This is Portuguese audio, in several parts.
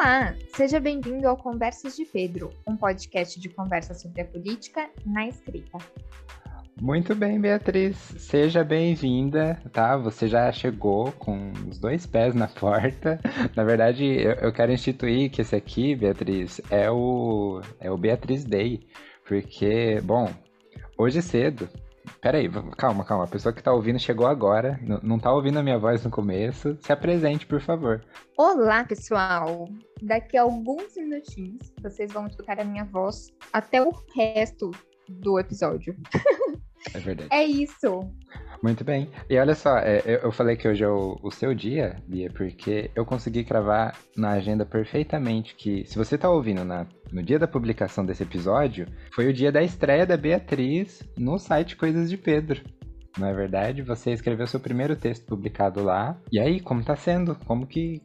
Olá, seja bem-vindo ao Conversas de Pedro, um podcast de conversa sobre a política na escrita. Muito bem, Beatriz. Seja bem-vinda, tá? Você já chegou com os dois pés na porta. Na verdade, eu, quero instituir que esse aqui, Beatriz, é o, é o Beatriz Day. Porque, bom, hoje cedo Peraí, calma, calma. A pessoa que tá ouvindo chegou agora, não tá ouvindo a minha voz no começo. Se apresente, por favor. Olá, pessoal! Daqui a alguns minutinhos vocês vão escutar a minha voz até o resto do episódio. É verdade. É isso. Muito bem. E olha só, é, eu falei que hoje é o, seu dia, Bia, porque eu consegui cravar na agenda perfeitamente que, se você está ouvindo na, no dia da publicação desse episódio, foi o dia da estreia da Beatriz no site Coisas de Pedro. Não é verdade? Você escreveu seu primeiro texto publicado lá. E aí, como tá sendo? Como que,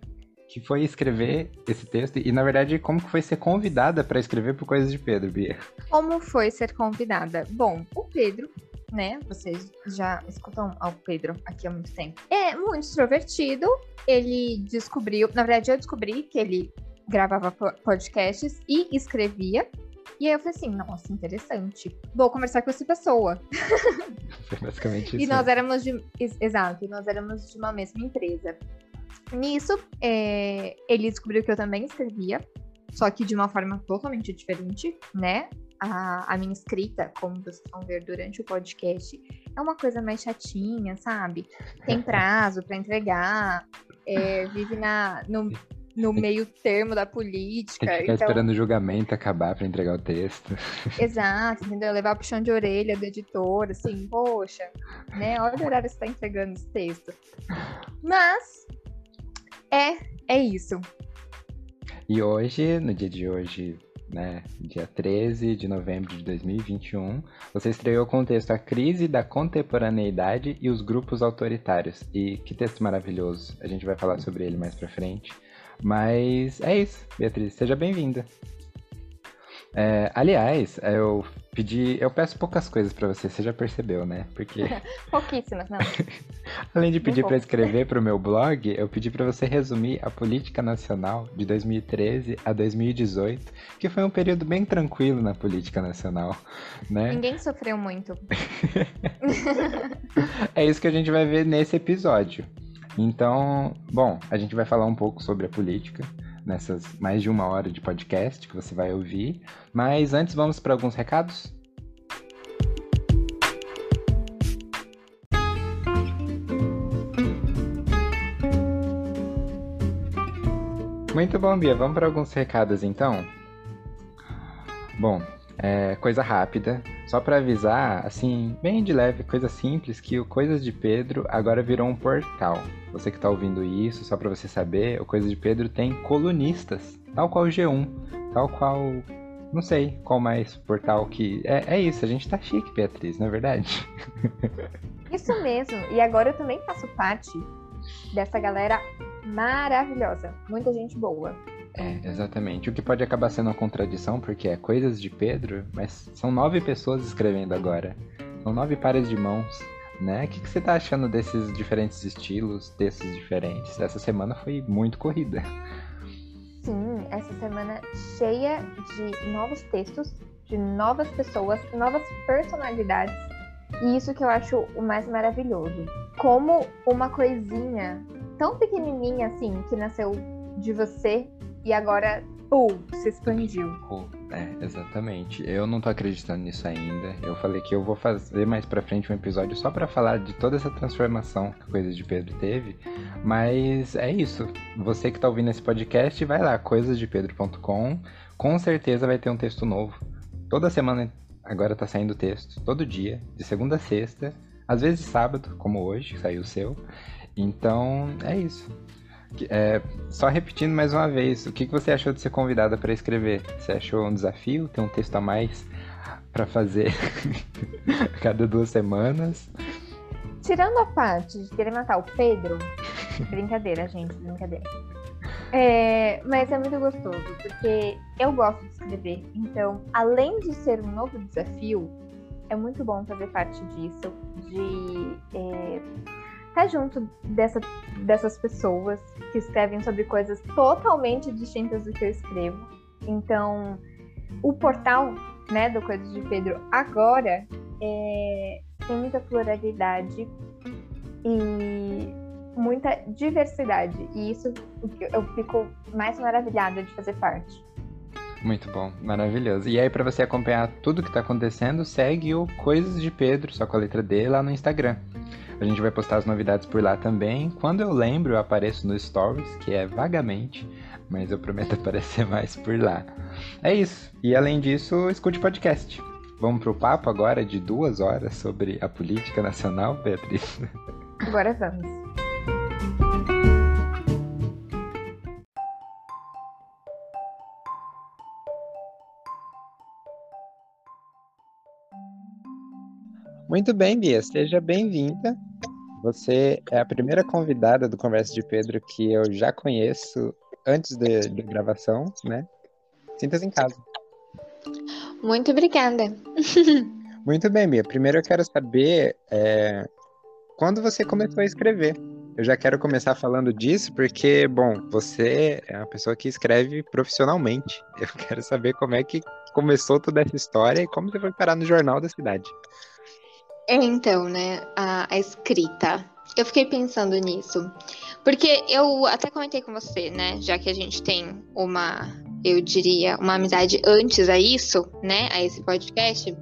que foi escrever esse texto? E, na verdade, como que foi ser convidada para escrever por Coisas de Pedro, Bia? Como foi ser convidada? Bom, o Pedro né? Vocês já escutam o Pedro aqui há muito tempo. É muito extrovertido. Ele descobriu, na verdade, eu descobri que ele gravava podcasts e escrevia. E aí eu falei assim, nossa, interessante. Vou conversar com essa pessoa. Foi basicamente isso. e nós éramos de. Exato, e nós éramos de uma mesma empresa. Nisso, é, ele descobriu que eu também escrevia, só que de uma forma totalmente diferente, né? A, a minha escrita, como vocês vão ver durante o podcast, é uma coisa mais chatinha, sabe? Tem prazo para entregar, é, vive na, no, no meio termo da política. Tem que ficar então... esperando o julgamento acabar para entregar o texto. Exato, entendeu? Levar pro chão de orelha do editor, assim, poxa, né? Olha o horário que você tá entregando esse texto. Mas é, é isso. E hoje, no dia de hoje, né, dia 13 de novembro de 2021, você estreou com o texto A Crise da Contemporaneidade e os Grupos Autoritários. E que texto maravilhoso, a gente vai falar sobre ele mais pra frente. Mas é isso, Beatriz, seja bem-vinda. É, aliás, eu pedi. Eu peço poucas coisas para você, você já percebeu, né? Porque. Pouquíssimas, não. Além de pedir para escrever para o meu blog, eu pedi para você resumir a política nacional de 2013 a 2018, que foi um período bem tranquilo na política nacional, né? Ninguém sofreu muito. é isso que a gente vai ver nesse episódio. Então, bom, a gente vai falar um pouco sobre a política nessas mais de uma hora de podcast que você vai ouvir. Mas antes, vamos para alguns recados? Muito bom, Bia. Vamos para alguns recados então? Bom, é, coisa rápida, só para avisar, assim, bem de leve, coisa simples, que o Coisas de Pedro agora virou um portal. Você que está ouvindo isso, só para você saber, o Coisas de Pedro tem colunistas, tal qual o G1, tal qual. Não sei qual mais portal que. É, é isso, a gente tá chique, Beatriz, não é verdade? Isso mesmo, e agora eu também faço parte dessa galera maravilhosa. Muita gente boa. É, exatamente. O que pode acabar sendo uma contradição, porque é coisas de Pedro, mas são nove pessoas escrevendo agora. São nove pares de mãos, né? O que, que você tá achando desses diferentes estilos, textos diferentes? Essa semana foi muito corrida. Sim, essa semana cheia de novos textos, de novas pessoas, novas personalidades. E isso que eu acho o mais maravilhoso. Como uma coisinha tão pequenininha assim, que nasceu de você e agora, pum, se expandiu. É, exatamente. Eu não tô acreditando nisso ainda. Eu falei que eu vou fazer mais pra frente um episódio só para falar de toda essa transformação que a Coisa de Pedro teve. Mas é isso. Você que tá ouvindo esse podcast, vai lá, coisasdepedro.com. Com certeza vai ter um texto novo. Toda semana agora tá saindo texto. Todo dia, de segunda a sexta. Às vezes sábado, como hoje, saiu o seu. Então, é isso. É, só repetindo mais uma vez, o que, que você achou de ser convidada para escrever? Você achou um desafio? Ter um texto a mais para fazer cada duas semanas? Tirando a parte de querer matar o Pedro, brincadeira, gente, brincadeira. É, mas é muito gostoso, porque eu gosto de escrever. Então, além de ser um novo desafio, é muito bom fazer parte disso, de é, tá junto dessa, dessas pessoas que escrevem sobre coisas totalmente distintas do que eu escrevo. Então, o portal né, do Coisas de Pedro agora é, tem muita pluralidade e muita diversidade. E isso eu fico mais maravilhada de fazer parte. Muito bom, maravilhoso. E aí, para você acompanhar tudo que tá acontecendo, segue o Coisas de Pedro, só com a letra D, lá no Instagram. A gente vai postar as novidades por lá também. Quando eu lembro, eu apareço no Stories, que é vagamente, mas eu prometo aparecer mais por lá. É isso. E além disso, escute podcast. Vamos pro papo agora de duas horas sobre a política nacional, Beatriz? Agora vamos. Muito bem, Bia, seja bem-vinda. Você é a primeira convidada do Conversa de Pedro que eu já conheço antes da gravação, né? Sinta-se em casa. Muito obrigada. Muito bem, Bia. Primeiro eu quero saber é, quando você começou a escrever. Eu já quero começar falando disso porque, bom, você é uma pessoa que escreve profissionalmente. Eu quero saber como é que começou toda essa história e como você foi parar no jornal da cidade. É, então, né, a, a, escrita. Eu fiquei pensando nisso. Porque eu até comentei com você, né, já que a gente tem uma, eu diria, uma amizade antes a isso, né, a esse podcast.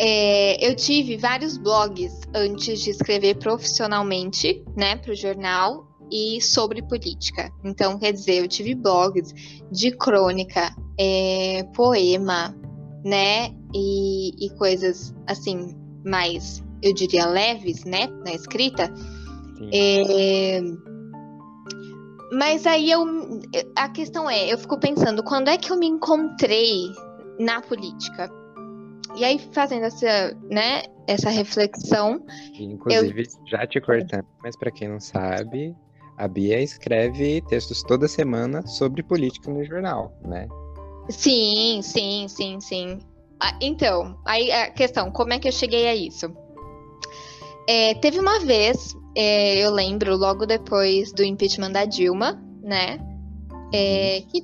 É, eu tive vários blogs antes de escrever profissionalmente, né, para o jornal e sobre política. Então, quer dizer, eu tive blogs de crônica, é, poema, né, e, e coisas assim mais, eu diria, leves, né, na escrita. É... Mas aí eu, a questão é, eu fico pensando, quando é que eu me encontrei na política? E aí fazendo essa, né, essa reflexão, inclusive eu... já te cortando, mas para quem não sabe, a Bia escreve textos toda semana sobre política no jornal, né? Sim, sim, sim, sim. Ah, então, aí a questão, como é que eu cheguei a isso? É, teve uma vez, é, eu lembro, logo depois do impeachment da Dilma, né? É, que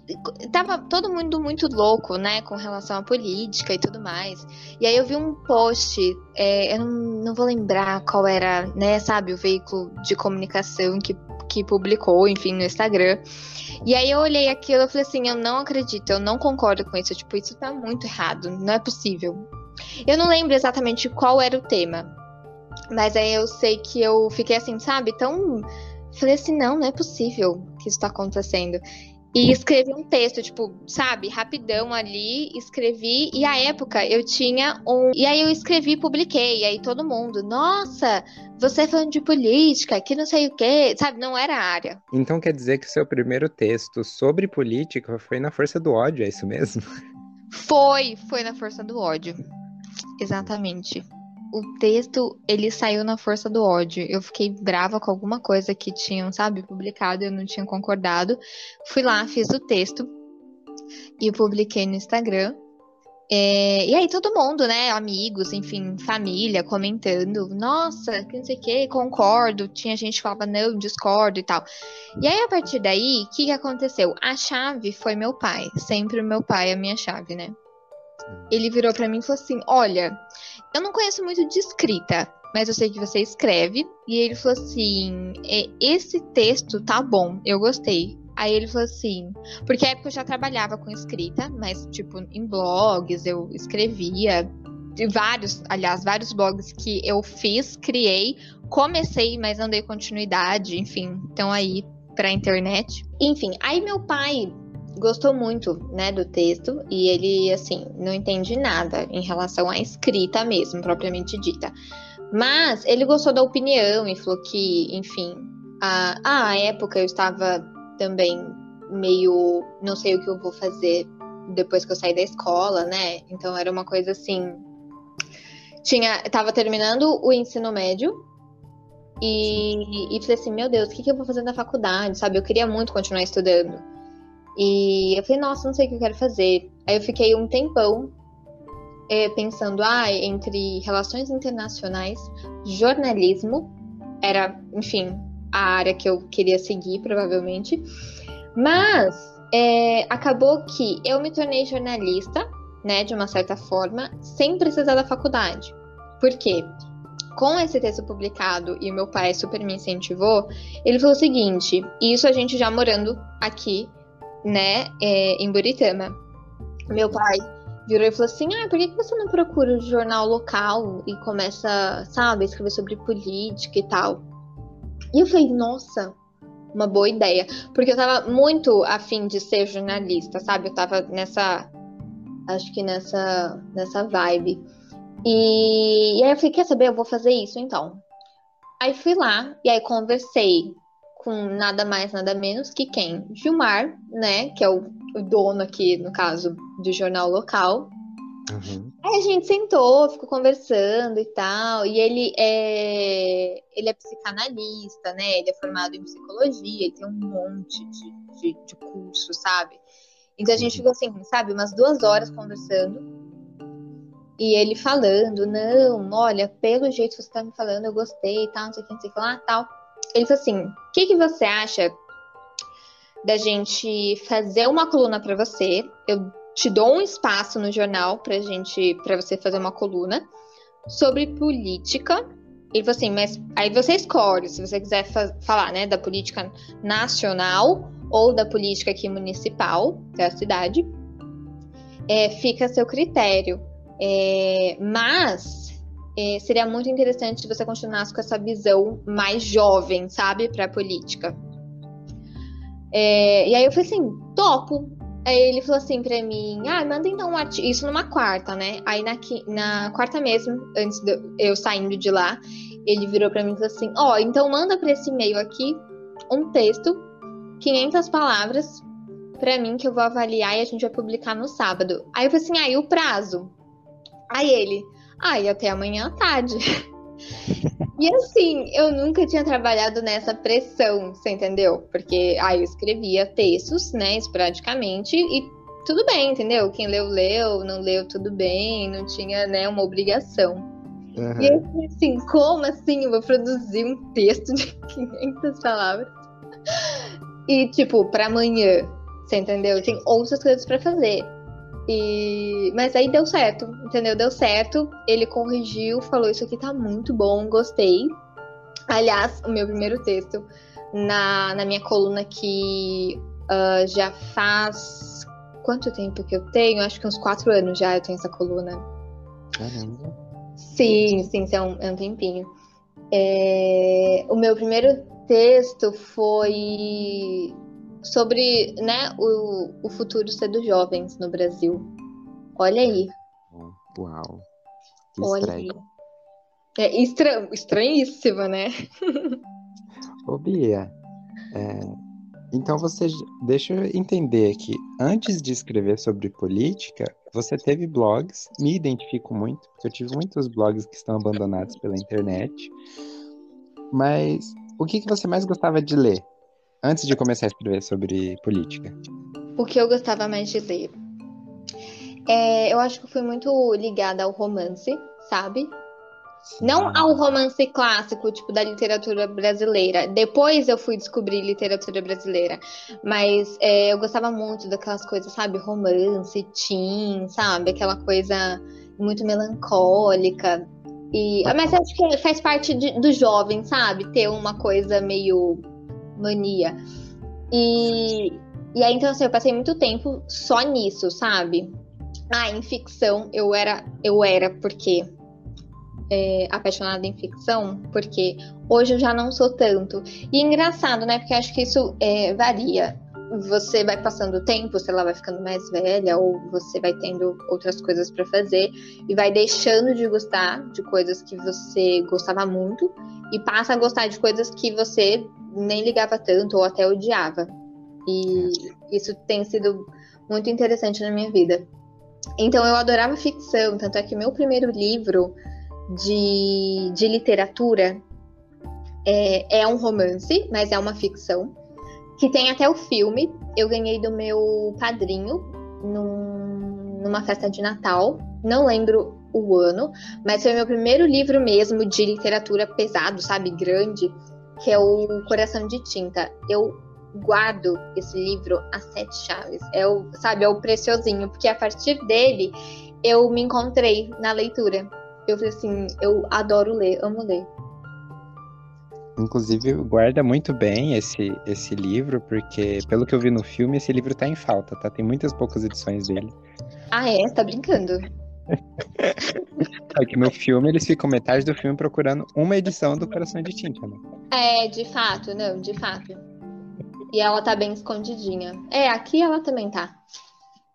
tava todo mundo muito louco, né, com relação à política e tudo mais. E aí eu vi um post, é, eu não, não, vou lembrar qual era, né, sabe, o veículo de comunicação que, que publicou, enfim, no Instagram. E aí eu olhei aquilo e falei assim, eu não acredito, eu não concordo com isso, tipo, isso tá muito errado, não é possível. Eu não lembro exatamente qual era o tema, mas aí eu sei que eu fiquei assim, sabe, tão falei assim, não, não é possível que isso tá acontecendo. E escrevi um texto, tipo, sabe, rapidão ali, escrevi. E a época eu tinha um. E aí eu escrevi e publiquei. E aí todo mundo, nossa, você é falando de política, que não sei o quê, sabe? Não era a área. Então quer dizer que o seu primeiro texto sobre política foi na força do ódio, é isso mesmo? Foi, foi na força do ódio. Exatamente o texto, ele saiu na força do ódio. Eu fiquei brava com alguma coisa que tinham, sabe, publicado, eu não tinha concordado. Fui lá, fiz o texto e publiquei no Instagram. É, e aí todo mundo, né, amigos, enfim, família, comentando, nossa, que não sei o que, concordo. Tinha gente que falava, não, discordo e tal. E aí, a partir daí, o que, que aconteceu? A chave foi meu pai. Sempre o meu pai é a minha chave, né? Ele virou para mim e falou assim: Olha, eu não conheço muito de escrita, mas eu sei que você escreve. E ele falou assim: esse texto tá bom, eu gostei. Aí ele falou assim, porque na época eu já trabalhava com escrita, mas tipo em blogs eu escrevia, vários, aliás, vários blogs que eu fiz, criei, comecei, mas não dei continuidade, enfim, então aí pra internet. Enfim, aí meu pai gostou muito, né, do texto e ele, assim, não entende nada em relação à escrita mesmo, propriamente dita. Mas ele gostou da opinião e falou que, enfim, a, a época eu estava também meio, não sei o que eu vou fazer depois que eu sair da escola, né? Então era uma coisa assim, tinha, tava terminando o ensino médio e, e falei assim, meu Deus, o que, que eu vou fazer na faculdade, sabe? Eu queria muito continuar estudando. E eu falei, nossa, não sei o que eu quero fazer. Aí eu fiquei um tempão é, pensando, ah, entre relações internacionais, jornalismo era, enfim, a área que eu queria seguir, provavelmente. Mas é, acabou que eu me tornei jornalista, né, de uma certa forma, sem precisar da faculdade. Por quê? Com esse texto publicado e o meu pai super me incentivou, ele falou o seguinte: isso a gente já morando aqui, né, é, em Buritama. Meu pai virou e falou assim: Ah, por que você não procura o jornal local e começa, sabe, a escrever sobre política e tal? E eu falei: Nossa, uma boa ideia. Porque eu tava muito afim de ser jornalista, sabe? Eu tava nessa. Acho que nessa, nessa vibe. E, e aí eu falei: Quer saber? Eu vou fazer isso então. Aí fui lá e aí conversei com nada mais, nada menos que quem? Gilmar, né? Que é o, o dono aqui, no caso, do jornal local. Uhum. Aí a gente sentou, ficou conversando e tal. E ele é, ele é psicanalista, né? Ele é formado em psicologia, ele tem um monte de, de, de curso, sabe? Então a gente ficou assim, sabe, umas duas horas conversando. E ele falando, não, olha, pelo jeito que você tá me falando, eu gostei e tal, não sei o que, não sei o que lá, tal. Ele falou assim: o que, que você acha da gente fazer uma coluna para você? Eu te dou um espaço no jornal pra gente, para você fazer uma coluna sobre política. Ele falou assim, mas aí você escolhe se você quiser fa falar, né, da política nacional ou da política aqui municipal da cidade. É, fica a seu critério. É, mas é, seria muito interessante se você continuasse com essa visão mais jovem, sabe, para a política. É, e aí eu falei assim, topo. Aí ele falou assim para mim, ah, manda então um artigo, isso numa quarta, né? Aí na, na quarta mesmo, antes de eu saindo de lá, ele virou para mim e falou assim, ó, oh, então manda para esse e-mail aqui um texto, 500 palavras, para mim que eu vou avaliar e a gente vai publicar no sábado. Aí eu falei assim, aí ah, o prazo? Aí ele, Aí até amanhã à tarde. e assim, eu nunca tinha trabalhado nessa pressão, você entendeu? Porque aí eu escrevia textos, né, esporadicamente, e tudo bem, entendeu? Quem leu, leu, não leu, tudo bem, não tinha, né, uma obrigação. Uhum. E eu assim, como assim eu vou produzir um texto de 500 palavras? E, tipo, para amanhã, você entendeu? Tem outras coisas para fazer. E... Mas aí deu certo, entendeu? Deu certo. Ele corrigiu, falou: Isso aqui tá muito bom, gostei. Aliás, o meu primeiro texto na, na minha coluna que uh, já faz. Quanto tempo que eu tenho? Acho que uns quatro anos já eu tenho essa coluna. Caramba. Sim, sim, é um, é um tempinho. É... O meu primeiro texto foi sobre né, o, o futuro ser dos jovens no Brasil. Olha aí. Uau. Que Olha estranho. Aí. É estra... estranhíssimo, né? Ô, Bia, é... então você. Deixa eu entender aqui. Antes de escrever sobre política, você teve blogs, me identifico muito, porque eu tive muitos blogs que estão abandonados pela internet. Mas o que, que você mais gostava de ler? Antes de começar a escrever sobre política? O que eu gostava mais de ler? É, eu acho que fui muito ligada ao romance, sabe? Sim. Não ao romance clássico, tipo, da literatura brasileira. Depois eu fui descobrir literatura brasileira. Mas é, eu gostava muito daquelas coisas, sabe? Romance, teen, sabe? Aquela coisa muito melancólica. E, mas acho que faz parte de, do jovem, sabe? Ter uma coisa meio mania. E, e aí, então, assim, eu passei muito tempo só nisso, sabe? Ah, em ficção eu era, eu era porque é, apaixonada em ficção, porque hoje eu já não sou tanto. E é engraçado, né? Porque acho que isso é, varia. Você vai passando o tempo, sei lá, vai ficando mais velha, ou você vai tendo outras coisas para fazer e vai deixando de gostar de coisas que você gostava muito e passa a gostar de coisas que você nem ligava tanto ou até odiava. E isso tem sido muito interessante na minha vida. Então eu adorava ficção, tanto é que meu primeiro livro de, de literatura é, é um romance, mas é uma ficção, que tem até o filme. Eu ganhei do meu padrinho num numa festa de Natal, não lembro o ano, mas foi meu primeiro livro mesmo de literatura pesado, sabe, grande, que é o Coração de Tinta. Eu guardo esse livro a sete chaves. É o, sabe, é o preciosinho, porque a partir dele eu me encontrei na leitura. Eu falei assim, eu adoro ler, amo ler. Inclusive, guarda muito bem esse, esse livro, porque, pelo que eu vi no filme, esse livro tá em falta, tá? Tem muitas poucas edições dele. Ah, é? Você tá brincando? Aqui no filme, eles ficam metade do filme procurando uma edição do Coração de Tinta, né? É, de fato, não, de fato. E ela tá bem escondidinha. É, aqui ela também tá.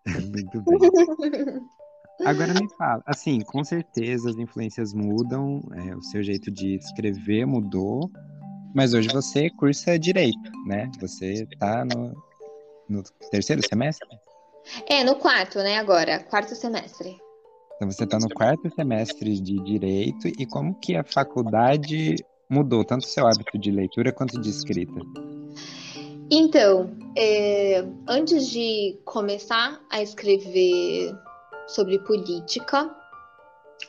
Muito bem. Agora me fala, assim, com certeza as influências mudam, é, o seu jeito de escrever mudou, mas hoje você cursa direito, né? Você tá no, no terceiro semestre? É, no quarto, né, agora, quarto semestre. Então você está no quarto semestre de direito e como que a faculdade mudou tanto o seu hábito de leitura quanto de escrita? Então, é, antes de começar a escrever sobre política,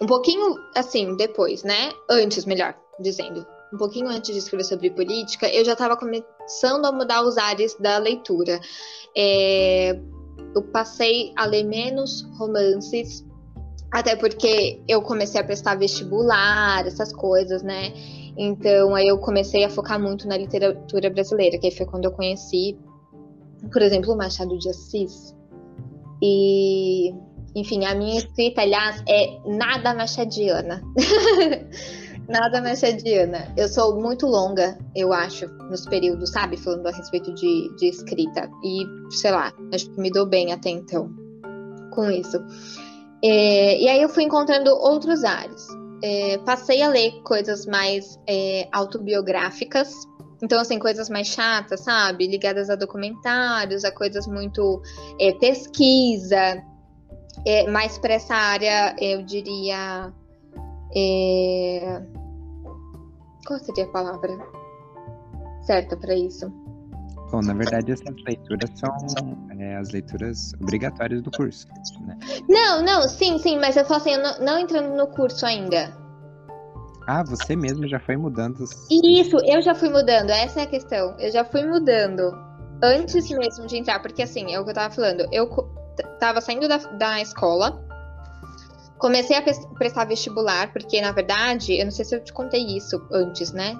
um pouquinho assim depois, né? Antes, melhor dizendo, um pouquinho antes de escrever sobre política, eu já estava começando a mudar os ares da leitura. É, eu passei a ler menos romances até porque eu comecei a prestar vestibular, essas coisas, né? Então aí eu comecei a focar muito na literatura brasileira, que aí foi quando eu conheci, por exemplo, o Machado de Assis. E, enfim, a minha escrita, aliás, é nada machadiana. nada machadiana. Eu sou muito longa, eu acho, nos períodos, sabe? Falando a respeito de, de escrita. E, sei lá, acho que me dou bem até então com isso. É, e aí eu fui encontrando outros ares. É, passei a ler coisas mais é, autobiográficas, então, assim, coisas mais chatas, sabe? Ligadas a documentários, a coisas muito é, pesquisa, é, mais para essa área, eu diria. É... Qual seria a palavra certa para isso? Bom, na verdade, essas leituras são é, as leituras obrigatórias do curso, né? Não, não, sim, sim, mas eu falo assim, eu não, não entrando no curso ainda. Ah, você mesmo já foi mudando. Isso, eu já fui mudando, essa é a questão. Eu já fui mudando antes mesmo de entrar, porque assim, é o que eu tava falando. Eu tava saindo da, da escola, comecei a prestar vestibular, porque na verdade, eu não sei se eu te contei isso antes, né?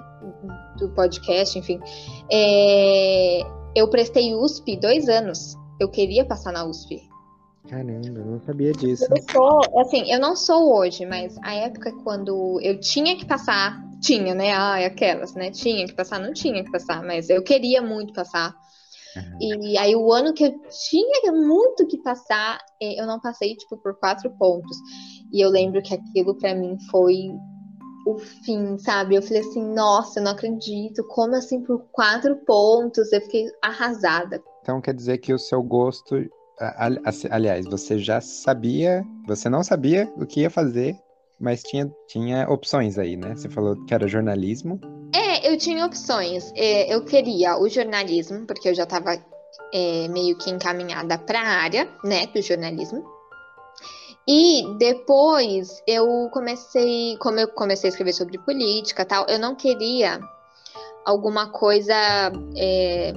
do podcast, enfim. É, eu prestei USP dois anos. Eu queria passar na USP. Caramba, eu não sabia disso. Eu sou, assim, eu não sou hoje, mas a época quando eu tinha que passar, tinha, né? Ah, aquelas, né? Tinha que passar, não tinha que passar, mas eu queria muito passar. Uhum. E aí o ano que eu tinha muito que passar, é, eu não passei, tipo, por quatro pontos. E eu lembro que aquilo para mim foi o fim, sabe? Eu falei assim, nossa, eu não acredito, como assim por quatro pontos? Eu fiquei arrasada. Então quer dizer que o seu gosto, aliás, você já sabia, você não sabia o que ia fazer, mas tinha, tinha opções aí, né? Você falou que era jornalismo. Eu tinha opções. É, eu queria o jornalismo, porque eu já estava é, meio que encaminhada para a área, né, do jornalismo. E depois eu comecei, como eu comecei a escrever sobre política tal, eu não queria alguma coisa. É,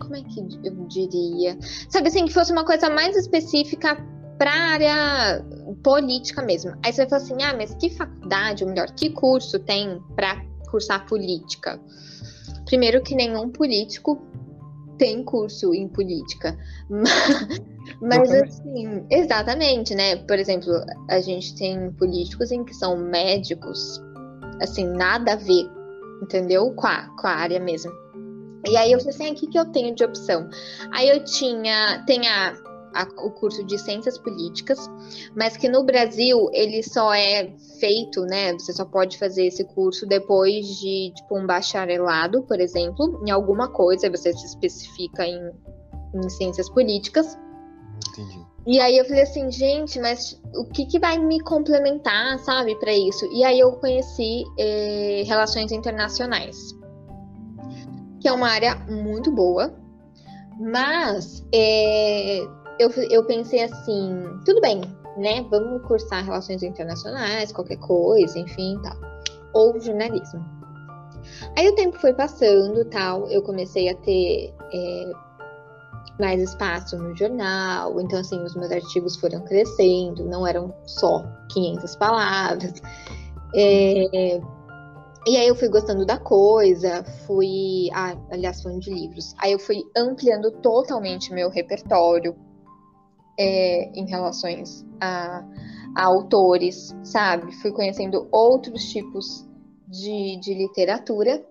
como é que eu diria? Sabe assim, que fosse uma coisa mais específica para a área política mesmo. Aí você vai falar assim: ah, mas que faculdade, ou melhor, que curso tem para cursar política? Primeiro, que nenhum político tem curso em política. Mas, assim, exatamente, né? Por exemplo, a gente tem políticos em que são médicos, assim, nada a ver, entendeu? Com a, com a área mesmo. E aí eu falei assim, o que, que eu tenho de opção? Aí eu tinha, tem a, a, o curso de Ciências Políticas, mas que no Brasil ele só é feito, né? Você só pode fazer esse curso depois de, tipo, um bacharelado, por exemplo, em alguma coisa, você se especifica em, em Ciências Políticas. Entendi. E aí eu falei assim, gente, mas o que, que vai me complementar, sabe, para isso? E aí eu conheci eh, relações internacionais, que é uma área muito boa, mas eh, eu, eu pensei assim, tudo bem, né? Vamos cursar relações internacionais, qualquer coisa, enfim, tal. Ou jornalismo. Aí o tempo foi passando, tal. Eu comecei a ter é, mais espaço no jornal. Então, assim, os meus artigos foram crescendo. Não eram só 500 palavras. É, e aí eu fui gostando da coisa, fui. Ah, aliás, falando de livros. Aí eu fui ampliando totalmente meu repertório é, em relações a, a, autores, sabe? Fui conhecendo outros tipos de, de literatura,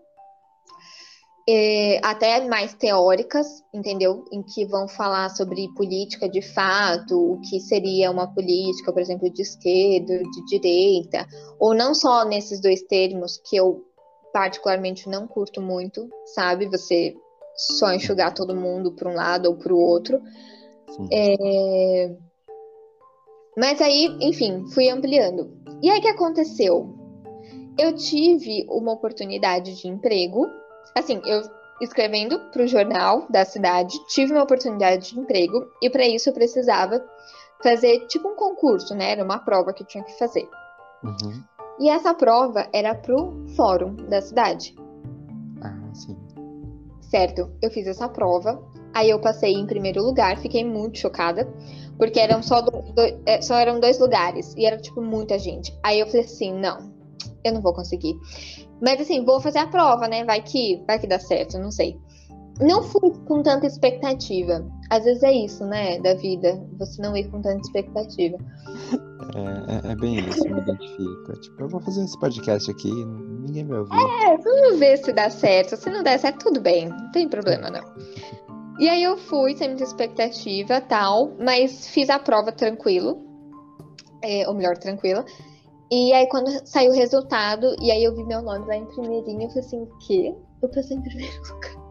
é, até mais teóricas, entendeu? Em que vão falar sobre política de fato, o que seria uma política, por exemplo, de esquerda, de direita, ou não só nesses dois termos que eu particularmente não curto muito, sabe? Você só enxugar todo mundo para um lado ou para o outro. É... Mas aí, enfim, fui ampliando. E aí o que aconteceu? Eu tive uma oportunidade de emprego. Assim, eu escrevendo para o jornal da cidade, tive uma oportunidade de emprego e para isso eu precisava fazer tipo um concurso, né? Era uma prova que eu tinha que fazer. Uhum. E essa prova era pro fórum da cidade. Ah, sim. Certo, eu fiz essa prova Aí eu passei em primeiro lugar, fiquei muito chocada, porque eram só, do, do, é, só eram dois lugares e era tipo muita gente. Aí eu falei assim, não, eu não vou conseguir. Mas assim, vou fazer a prova, né? Vai que, vai que dá certo, não sei. Não fui com tanta expectativa. Às vezes é isso, né, da vida, você não ir com tanta expectativa. É, é, é bem isso, me identifico. É tipo, eu vou fazer esse podcast aqui, ninguém vai ouvir. É, vamos ver se dá certo. Se não der certo, tudo bem, não tem problema não. E aí eu fui sem muita expectativa, tal, mas fiz a prova tranquilo. É, ou melhor, tranquila. E aí quando saiu o resultado, e aí eu vi meu nome lá em primeirinho, eu falei assim, o quê? Eu passei em primeiro lugar.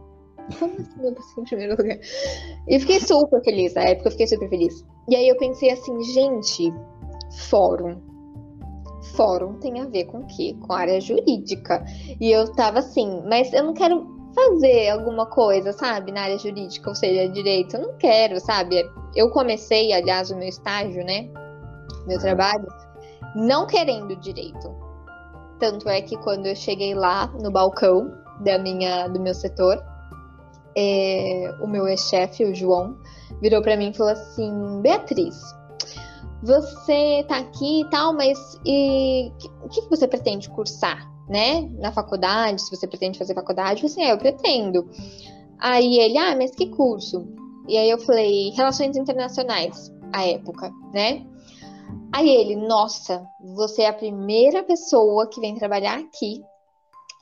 Como assim eu passei em primeiro lugar? E fiquei super feliz, na época eu fiquei super feliz. E aí eu pensei assim, gente, fórum. Fórum tem a ver com o quê? Com a área jurídica. E eu tava assim, mas eu não quero fazer alguma coisa, sabe, na área jurídica, ou seja, direito. Eu não quero, sabe? Eu comecei, aliás, o meu estágio, né? Meu trabalho, não querendo direito. Tanto é que quando eu cheguei lá no balcão da minha, do meu setor, é, o meu ex-chefe, o João, virou para mim e falou assim: Beatriz, você tá aqui e tal, mas e, o que, que você pretende cursar? Né, na faculdade, se você pretende fazer faculdade, eu assim, é, eu pretendo. Aí ele, ah, mas que curso? E aí eu falei, Relações Internacionais, a época, né? Aí ele, nossa, você é a primeira pessoa que vem trabalhar aqui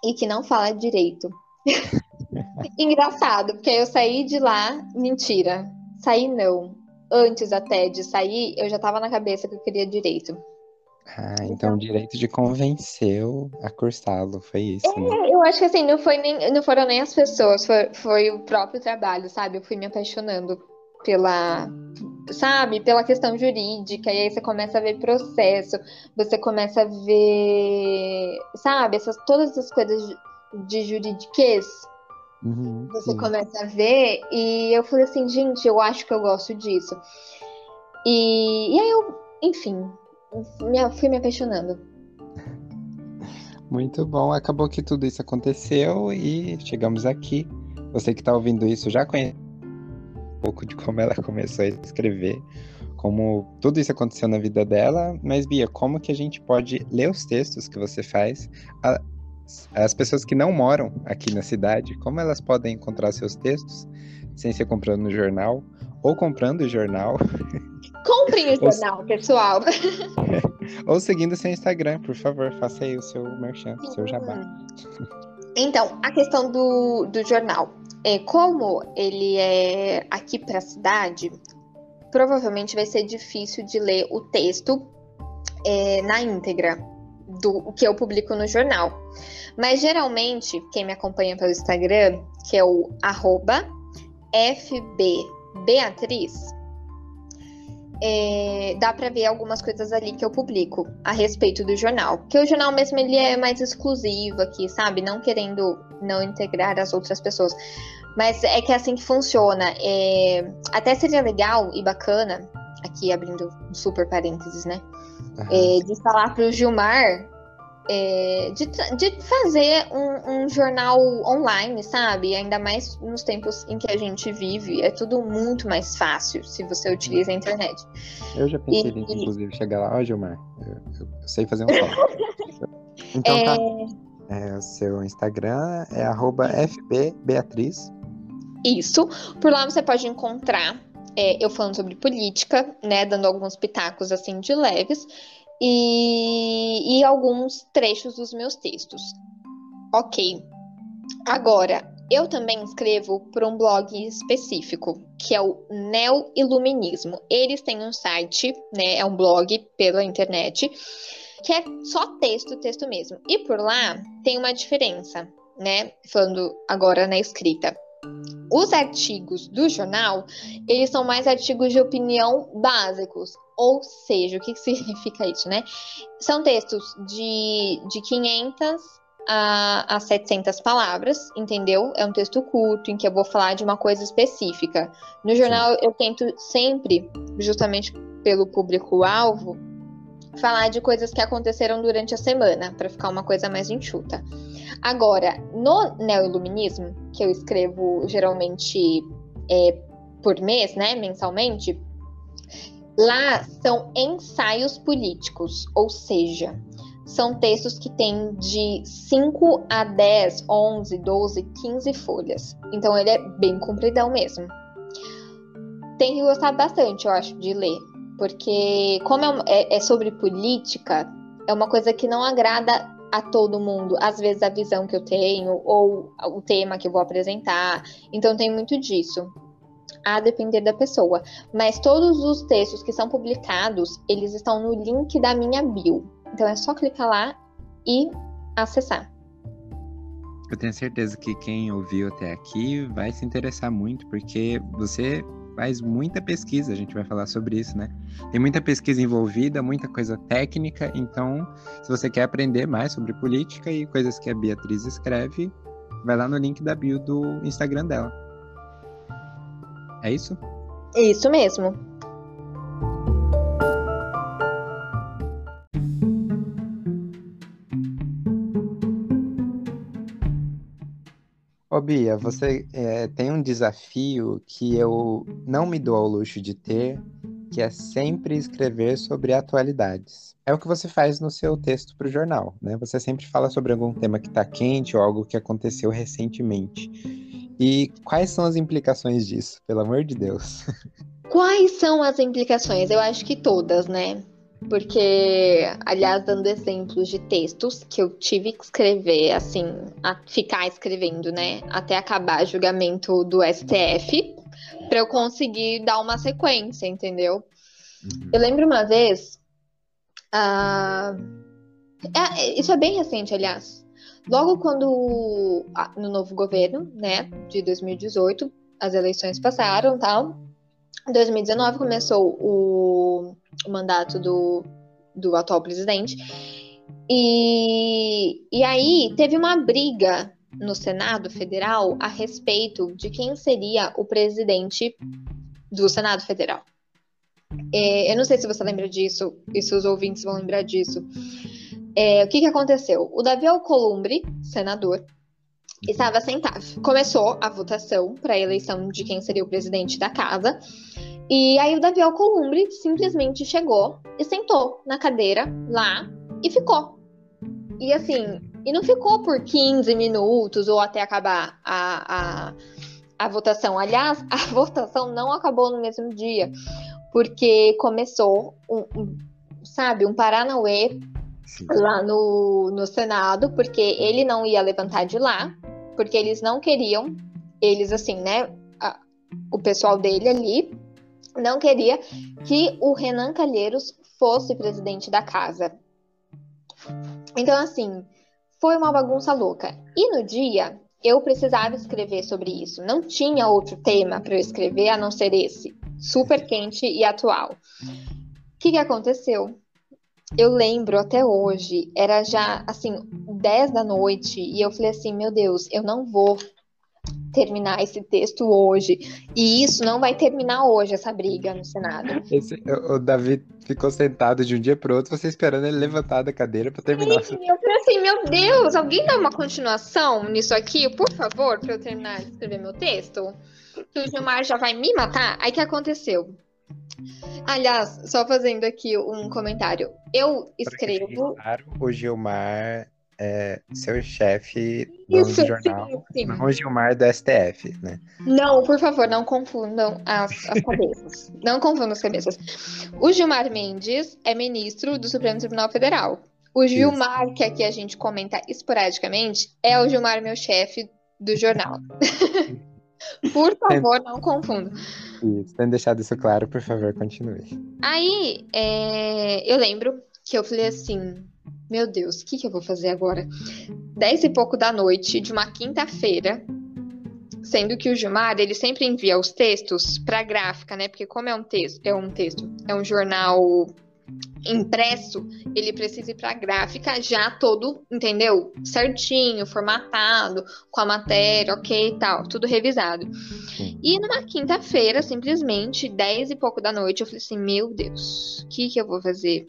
e que não fala direito. Engraçado, porque eu saí de lá, mentira, saí não. Antes até de sair, eu já tava na cabeça que eu queria direito. Ah, então, então o direito de convenceu a cursá-lo, foi isso, é, né? Eu acho que assim, não, foi nem, não foram nem as pessoas, foi, foi o próprio trabalho, sabe? Eu fui me apaixonando pela, sabe, pela questão jurídica, e aí você começa a ver processo, você começa a ver, sabe, essas, todas essas coisas de, de juridiquês. Uhum, você sim. começa a ver, e eu falei assim, gente, eu acho que eu gosto disso. E, e aí eu, enfim, fui me apaixonando. Muito bom, acabou que tudo isso aconteceu e chegamos aqui. Você que está ouvindo isso já conhece um pouco de como ela começou a escrever, como tudo isso aconteceu na vida dela. Mas, Bia, como que a gente pode ler os textos que você faz? As pessoas que não moram aqui na cidade, como elas podem encontrar seus textos sem ser comprando no jornal ou comprando o jornal Comprem o jornal, Ou... pessoal. Ou seguindo seu Instagram, por favor, faça aí o seu merchan, o seu jabá. Então, a questão do, do jornal. É, como ele é aqui para a cidade, provavelmente vai ser difícil de ler o texto é, na íntegra do que eu publico no jornal. Mas geralmente, quem me acompanha pelo Instagram, que é o arroba FBBeatriz, é, dá para ver algumas coisas ali que eu publico a respeito do jornal. Porque o jornal mesmo ele é mais exclusivo aqui, sabe? Não querendo não integrar as outras pessoas. Mas é que é assim que funciona. É... Até seria legal e bacana, aqui abrindo um super parênteses, né? É, de falar para o Gilmar é, de, de, fazer um, um, jornal online, sabe? Ainda mais nos tempos em que a gente vive. É tudo muito mais fácil se você utiliza a internet. Eu já pensei e, em, inclusive, chegar lá, ó, oh, Gilmar, eu, eu, sei fazer um som. então é... tá. É, o seu Instagram é fbbeatriz. Isso. Por lá você pode encontrar é, eu falando sobre política, né? Dando alguns pitacos assim de leves e, e alguns trechos dos meus textos. Ok. Agora, eu também escrevo para um blog específico, que é o Neo Iluminismo. Eles têm um site, né, é um blog pela internet, que é só texto, texto mesmo. E por lá tem uma diferença, né? Falando agora na escrita. Os artigos do jornal, eles são mais artigos de opinião básicos, ou seja, o que significa isso, né? São textos de, de 500 a, a 700 palavras, entendeu? É um texto curto em que eu vou falar de uma coisa específica. No jornal, eu tento sempre, justamente pelo público-alvo, falar de coisas que aconteceram durante a semana, para ficar uma coisa mais enxuta. Agora, no neoiluminismo, que eu escrevo geralmente é, por mês, né, mensalmente, Lá são ensaios políticos, ou seja, são textos que têm de 5 a 10, 11, 12, 15 folhas. Então ele é bem compridão mesmo. Tem que gostar bastante, eu acho, de ler. Porque, como é, é, é sobre política, é uma coisa que não agrada a todo mundo. Às vezes a visão que eu tenho, ou o tema que eu vou apresentar. Então tem muito disso a depender da pessoa. Mas todos os textos que são publicados, eles estão no link da minha bio. Então é só clicar lá e acessar. Eu tenho certeza que quem ouviu até aqui vai se interessar muito, porque você faz muita pesquisa, a gente vai falar sobre isso, né? Tem muita pesquisa envolvida, muita coisa técnica, então, se você quer aprender mais sobre política e coisas que a Beatriz escreve, vai lá no link da bio do Instagram dela. É isso? Isso mesmo. Ô Bia, você é, tem um desafio que eu não me dou ao luxo de ter, que é sempre escrever sobre atualidades. É o que você faz no seu texto para o jornal, né? Você sempre fala sobre algum tema que está quente ou algo que aconteceu recentemente. E quais são as implicações disso, pelo amor de Deus? Quais são as implicações? Eu acho que todas, né? Porque, aliás, dando exemplos de textos que eu tive que escrever, assim, ficar escrevendo, né? Até acabar julgamento do STF, para eu conseguir dar uma sequência, entendeu? Uhum. Eu lembro uma vez. Uh... É, isso é bem recente, aliás. Logo quando no novo governo, né, de 2018, as eleições passaram, tal. Em 2019 começou o, o mandato do, do atual presidente. E, e aí teve uma briga no Senado Federal a respeito de quem seria o presidente do Senado Federal. É, eu não sei se você lembra disso e se os ouvintes vão lembrar disso. É, o que, que aconteceu? O Davi Alcolumbre, senador, estava sentado. Começou a votação para a eleição de quem seria o presidente da casa. E aí o Davi Alcolumbre simplesmente chegou e sentou na cadeira lá e ficou. E assim, e não ficou por 15 minutos ou até acabar a, a, a votação. Aliás, a votação não acabou no mesmo dia, porque começou um, um sabe, um Paranauê Sim. lá no, no Senado, porque ele não ia levantar de lá, porque eles não queriam, eles assim, né, a, o pessoal dele ali não queria que o Renan Calheiros fosse presidente da casa. Então, assim, foi uma bagunça louca. E no dia, eu precisava escrever sobre isso. Não tinha outro tema para eu escrever a não ser esse, super quente e atual. O que, que aconteceu? eu lembro até hoje, era já assim, 10 da noite, e eu falei assim: meu Deus, eu não vou terminar esse texto hoje. E isso não vai terminar hoje, essa briga no Senado. Esse, o, o Davi ficou sentado de um dia para outro, você esperando ele levantar da cadeira para terminar. Sim, eu falei assim, meu Deus, alguém dá uma continuação nisso aqui, por favor, para eu terminar de escrever meu texto? Que o Gilmar já vai me matar? Aí que aconteceu? Aliás, só fazendo aqui um comentário. Eu escrevo. O Gilmar é seu chefe do Isso, jornal, sim, sim. não o Gilmar do STF, né? Não, por favor, não confundam as, as cabeças. não confundam as cabeças. O Gilmar Mendes é ministro do Supremo Tribunal Federal. O Gilmar, Isso. que aqui a gente comenta esporadicamente, é o Gilmar, meu chefe do jornal. por favor, não confundam. Isso, tendo deixado isso claro, por favor, continue. Aí, é, eu lembro que eu falei assim, meu Deus, o que, que eu vou fazer agora? Dez e pouco da noite de uma quinta-feira, sendo que o Gilmar ele sempre envia os textos para gráfica, né? Porque como é um texto, é um texto, é um jornal impresso, ele precisa ir para gráfica já todo, entendeu? Certinho, formatado, com a matéria, ok e tal, tudo revisado. E numa quinta-feira, simplesmente, dez e pouco da noite, eu falei assim: Meu Deus, o que, que eu vou fazer?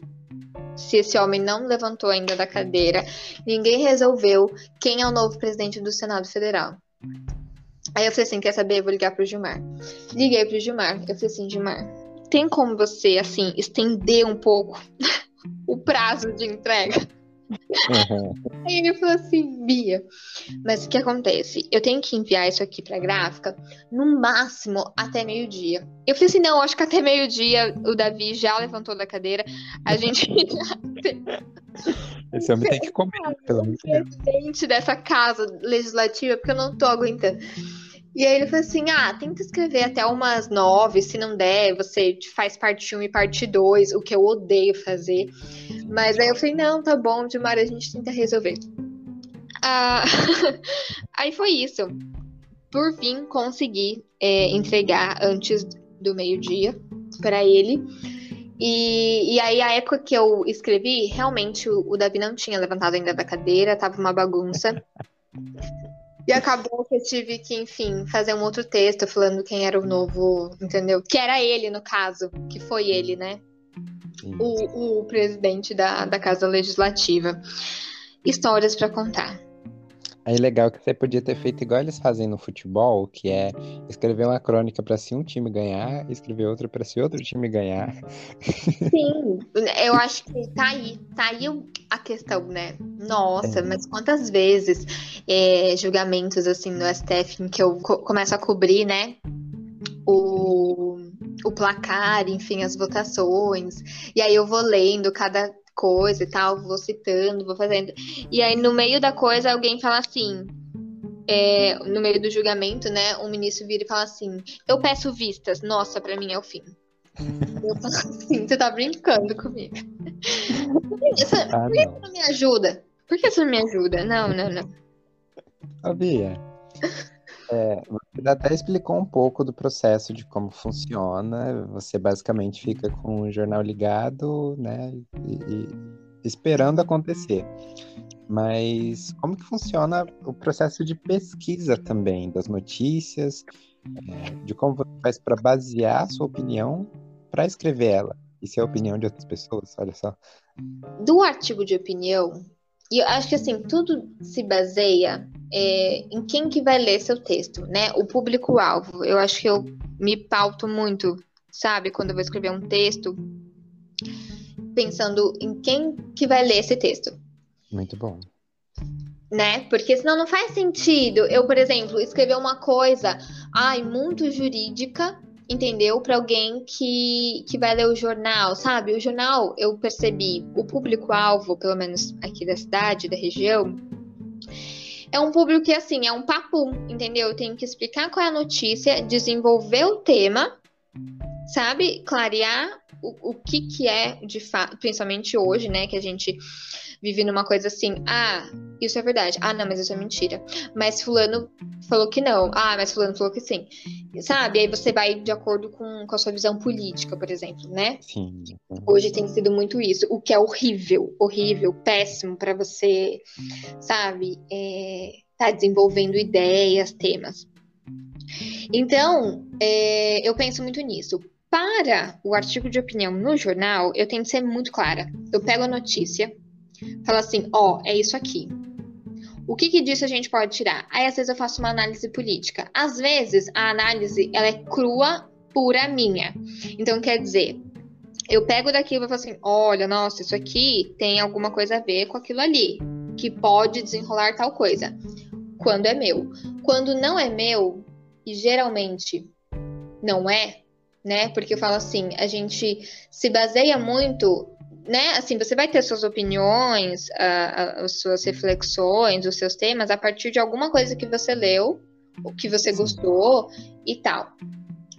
Se esse homem não levantou ainda da cadeira, ninguém resolveu quem é o novo presidente do Senado Federal. Aí eu falei assim, quer saber? Eu vou ligar pro Gilmar. Liguei pro Gilmar. Eu falei assim, Gilmar, tem como você, assim, estender um pouco o prazo de entrega? Uhum. Aí ele falou assim, Bia, mas o que acontece? Eu tenho que enviar isso aqui pra gráfica no máximo até meio-dia. Eu falei assim, não, acho que até meio-dia o Davi já levantou da cadeira. A gente. Esse homem tem que comer, pelo menos. Presidente dessa casa legislativa, porque eu não tô aguentando. E aí ele falou assim: ah, tenta escrever até umas nove, se não der, você faz parte 1 e parte 2, o que eu odeio fazer. Mas aí eu falei, não, tá bom, Dimar, a gente tenta resolver. Ah, aí foi isso. Por fim, consegui é, entregar antes do meio-dia para ele. E, e, aí, a época que eu escrevi, realmente o, o Davi não tinha levantado ainda da cadeira, tava uma bagunça. E acabou que eu tive que, enfim, fazer um outro texto falando quem era o novo, entendeu? Que era ele, no caso, que foi ele, né? O, o presidente da, da Casa Legislativa. Histórias para contar. Aí legal que você podia ter feito igual eles fazem no futebol, que é escrever uma crônica para se um time ganhar, escrever outra para se outro time ganhar. Sim, eu acho que tá aí, tá aí a questão, né? Nossa, é. mas quantas vezes é, julgamentos assim no STF em que eu co começo a cobrir, né? O, o placar, enfim, as votações. E aí eu vou lendo cada coisa e tal, vou citando, vou fazendo. E aí, no meio da coisa, alguém fala assim. É, no meio do julgamento, né? Um ministro vira e fala assim: Eu peço vistas. Nossa, para mim é o fim. Eu falo assim: Você tá brincando comigo? Você, ah, por que você não me ajuda? Por que você não me ajuda? Não, não, não. Ô, Bia, é, você até explicou um pouco do processo de como funciona. Você basicamente fica com o jornal ligado, né? E, e esperando acontecer. Mas como que funciona o processo de pesquisa também das notícias, é, de como você faz para basear a sua opinião para escrever ela? E se é a opinião de outras pessoas, olha só. Do artigo de opinião, e eu acho que assim, tudo se baseia é, em quem que vai ler seu texto, né? O público-alvo. Eu acho que eu me pauto muito, sabe, quando eu vou escrever um texto, pensando em quem que vai ler esse texto. Muito bom. Né? Porque senão não faz sentido. Eu, por exemplo, escrever uma coisa, ai, muito jurídica, entendeu? Para alguém que, que vai ler o jornal, sabe? O jornal, eu percebi, o público-alvo, pelo menos aqui da cidade, da região, é um público que, assim, é um papo, entendeu? Eu tenho que explicar qual é a notícia, desenvolver o tema, sabe? Clarear o, o que que é, de fato, principalmente hoje, né? Que a gente vive numa coisa assim, ah, isso é verdade. Ah, não, mas isso é mentira. Mas fulano falou que não. Ah, mas fulano falou que sim. Sabe? Aí você vai de acordo com, com a sua visão política, por exemplo, né? Sim. Hoje tem sido muito isso, o que é horrível, horrível, péssimo para você, sabe? É, tá desenvolvendo ideias, temas. Então, é, eu penso muito nisso. Para o artigo de opinião no jornal, eu tenho que ser muito clara. Eu pego a notícia, falo assim, ó, oh, é isso aqui. O que, que disso a gente pode tirar? Aí, às vezes, eu faço uma análise política. Às vezes, a análise, ela é crua, pura minha. Então, quer dizer, eu pego daquilo e falo assim, olha, nossa, isso aqui tem alguma coisa a ver com aquilo ali, que pode desenrolar tal coisa. Quando é meu. Quando não é meu, e geralmente não é, né? Porque eu falo assim, a gente se baseia muito, né? Assim, você vai ter suas opiniões, as suas reflexões, os seus temas a partir de alguma coisa que você leu, o que você gostou e tal.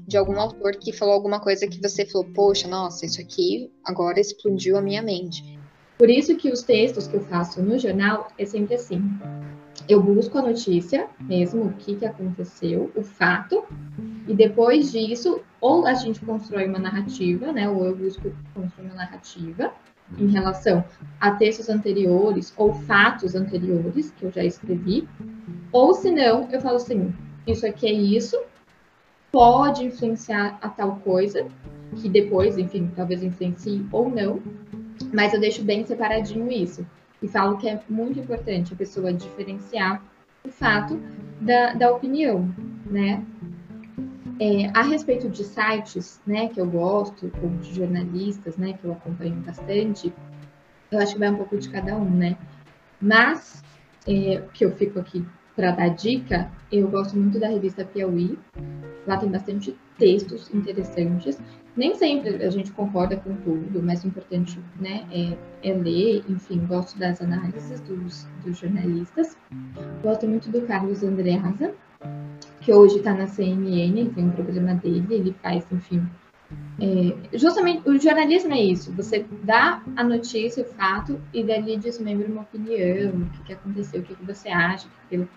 De algum autor que falou alguma coisa que você falou, poxa, nossa, isso aqui agora explodiu a minha mente. Por isso que os textos que eu faço no jornal é sempre assim eu busco a notícia mesmo, o que, que aconteceu, o fato, e depois disso, ou a gente constrói uma narrativa, né? Ou eu busco construir uma narrativa em relação a textos anteriores ou fatos anteriores que eu já escrevi, ou se não, eu falo assim, isso aqui é isso, pode influenciar a tal coisa, que depois, enfim, talvez influencie ou não, mas eu deixo bem separadinho isso e falo que é muito importante a pessoa diferenciar o fato da, da opinião, né? É, a respeito de sites, né, que eu gosto, ou de jornalistas, né, que eu acompanho bastante, eu acho que vai um pouco de cada um, né? Mas, é, que eu fico aqui para dar dica, eu gosto muito da revista Piauí. Lá tem bastante textos interessantes. Nem sempre a gente concorda com tudo, mas o importante né, é, é ler, enfim, gosto das análises dos, dos jornalistas. Gosto muito do Carlos Andreasa, que hoje está na CNN, tem um programa dele, ele faz, enfim, é, justamente o jornalismo é isso, você dá a notícia, o fato, e dali desmembra uma opinião, o que, que aconteceu, o que, que você acha, que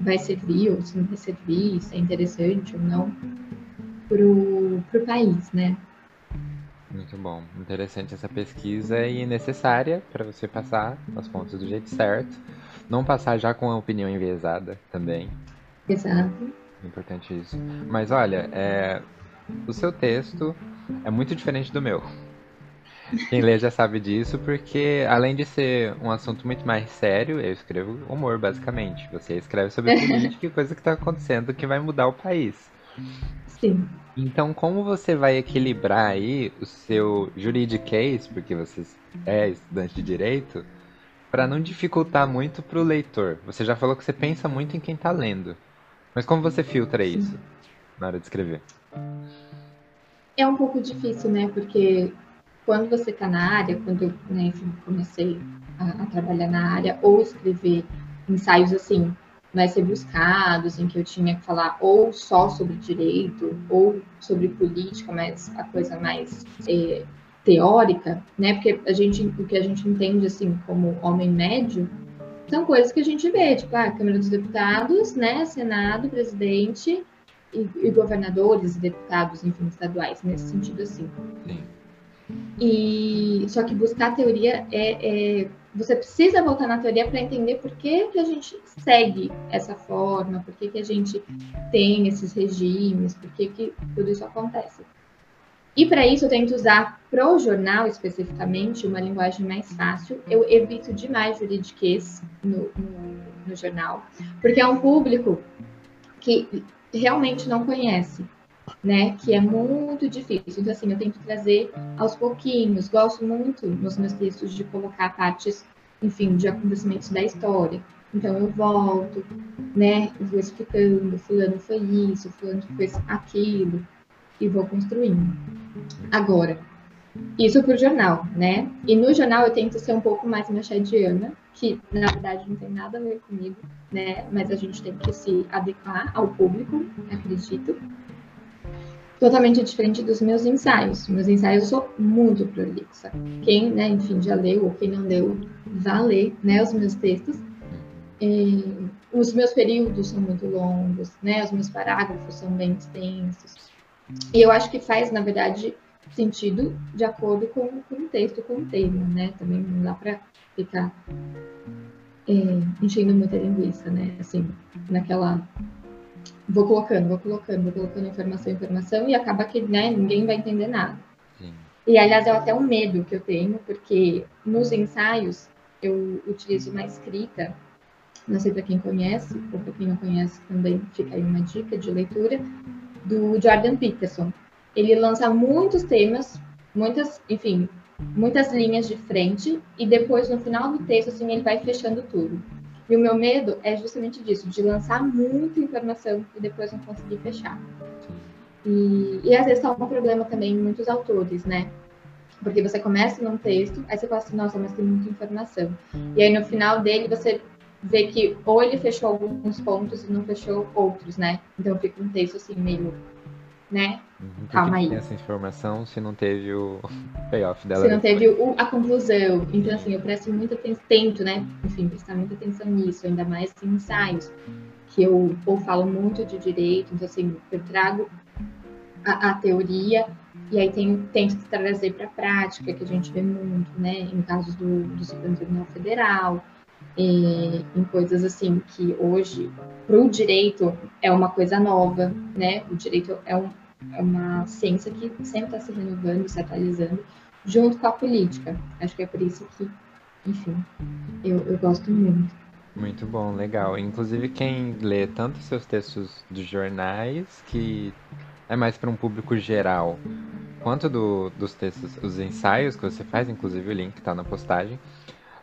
vai servir ou se não vai servir, se é interessante ou não para o país, né? Muito bom. Interessante essa pesquisa e necessária para você passar as pontas do jeito certo. Não passar já com a opinião enviesada também. Exato. Importante isso. Mas olha, é, o seu texto é muito diferente do meu. Quem lê já sabe disso, porque além de ser um assunto muito mais sério, eu escrevo humor, basicamente. Você escreve sobre política e coisa que está acontecendo que vai mudar o país. Sim. Então, como você vai equilibrar aí o seu juridiquês, porque você é estudante de direito, para não dificultar muito para o leitor? Você já falou que você pensa muito em quem está lendo, mas como você filtra Sim. isso na hora de escrever? É um pouco difícil, né? Porque quando você está na área, quando eu né, comecei a, a trabalhar na área ou escrever ensaios assim mais rebuscados, em que eu tinha que falar ou só sobre direito, ou sobre política, mas a coisa mais é, teórica, né? Porque a gente, o que a gente entende assim como homem médio são coisas que a gente vê, tipo a ah, Câmara dos Deputados, né? Senado, presidente e, e governadores e deputados, enfim, estaduais, nesse sentido assim. Sim. E só que buscar a teoria é, é você precisa voltar na teoria para entender por que, que a gente segue essa forma, por que, que a gente tem esses regimes, por que, que tudo isso acontece. E para isso eu tento usar para o jornal especificamente uma linguagem mais fácil. Eu evito demais juridiquês no, no, no jornal, porque é um público que realmente não conhece né? Que é muito difícil. Então, assim, eu tento trazer aos pouquinhos. Gosto muito nos meus textos de colocar partes, enfim, de acontecimentos da história. Então, eu volto, né? Vou explicando, fulano foi isso, fulano foi aquilo, e vou construindo. Agora, isso para o jornal, né? E no jornal eu tento ser um pouco mais machadiana, que na verdade não tem nada a ver comigo, né? Mas a gente tem que se adequar ao público, acredito totalmente diferente dos meus ensaios. Meus ensaios eu sou muito prolixa. Quem, né, enfim, já leu ou quem não leu, vá ler né, os meus textos. E os meus períodos são muito longos, né? Os meus parágrafos são bem extensos. E eu acho que faz, na verdade, sentido de acordo com, com o texto, com o tema, né? Também não dá para ficar é, enchendo muita linguiça, né? Assim, naquela. Vou colocando, vou colocando, vou colocando informação, informação, e acaba que né, ninguém vai entender nada. Sim. E, aliás, é até um medo que eu tenho, porque nos ensaios eu utilizo uma escrita, não sei para quem conhece, ou para quem não conhece também fica aí uma dica de leitura, do Jordan Peterson. Ele lança muitos temas, muitas, enfim, muitas linhas de frente e depois no final do texto assim ele vai fechando tudo. E o meu medo é justamente disso, de lançar muita informação e depois não conseguir fechar. E, e às vezes tá um problema também em muitos autores, né? Porque você começa num texto, aí você fala assim, nossa, mas tem muita informação. E aí no final dele você vê que ou ele fechou alguns pontos e não fechou outros, né? Então fica um texto assim meio né? Uhum, Calma aí. essa informação se não teve o payoff dela. Se não teve o, a conclusão. Então, assim, eu presto muita atenção, tento, né? Enfim, prestar muita atenção nisso, ainda mais em ensaios, que eu ou falo muito de direito, então, assim, eu trago a, a teoria e aí tenho, tento trazer para a prática, que a gente vê muito, né? Em casos do, do Supremo Tribunal Federal, em, coisas assim que hoje para o direito é uma coisa nova, né? O direito é, um, é uma ciência que sempre está se renovando, se atualizando, junto com a política. Acho que é por isso que, enfim, eu, eu gosto muito. Muito bom, legal. Inclusive quem lê tanto seus textos dos jornais, que é mais para um público geral, quanto do, dos textos, os ensaios que você faz, inclusive o link está na postagem,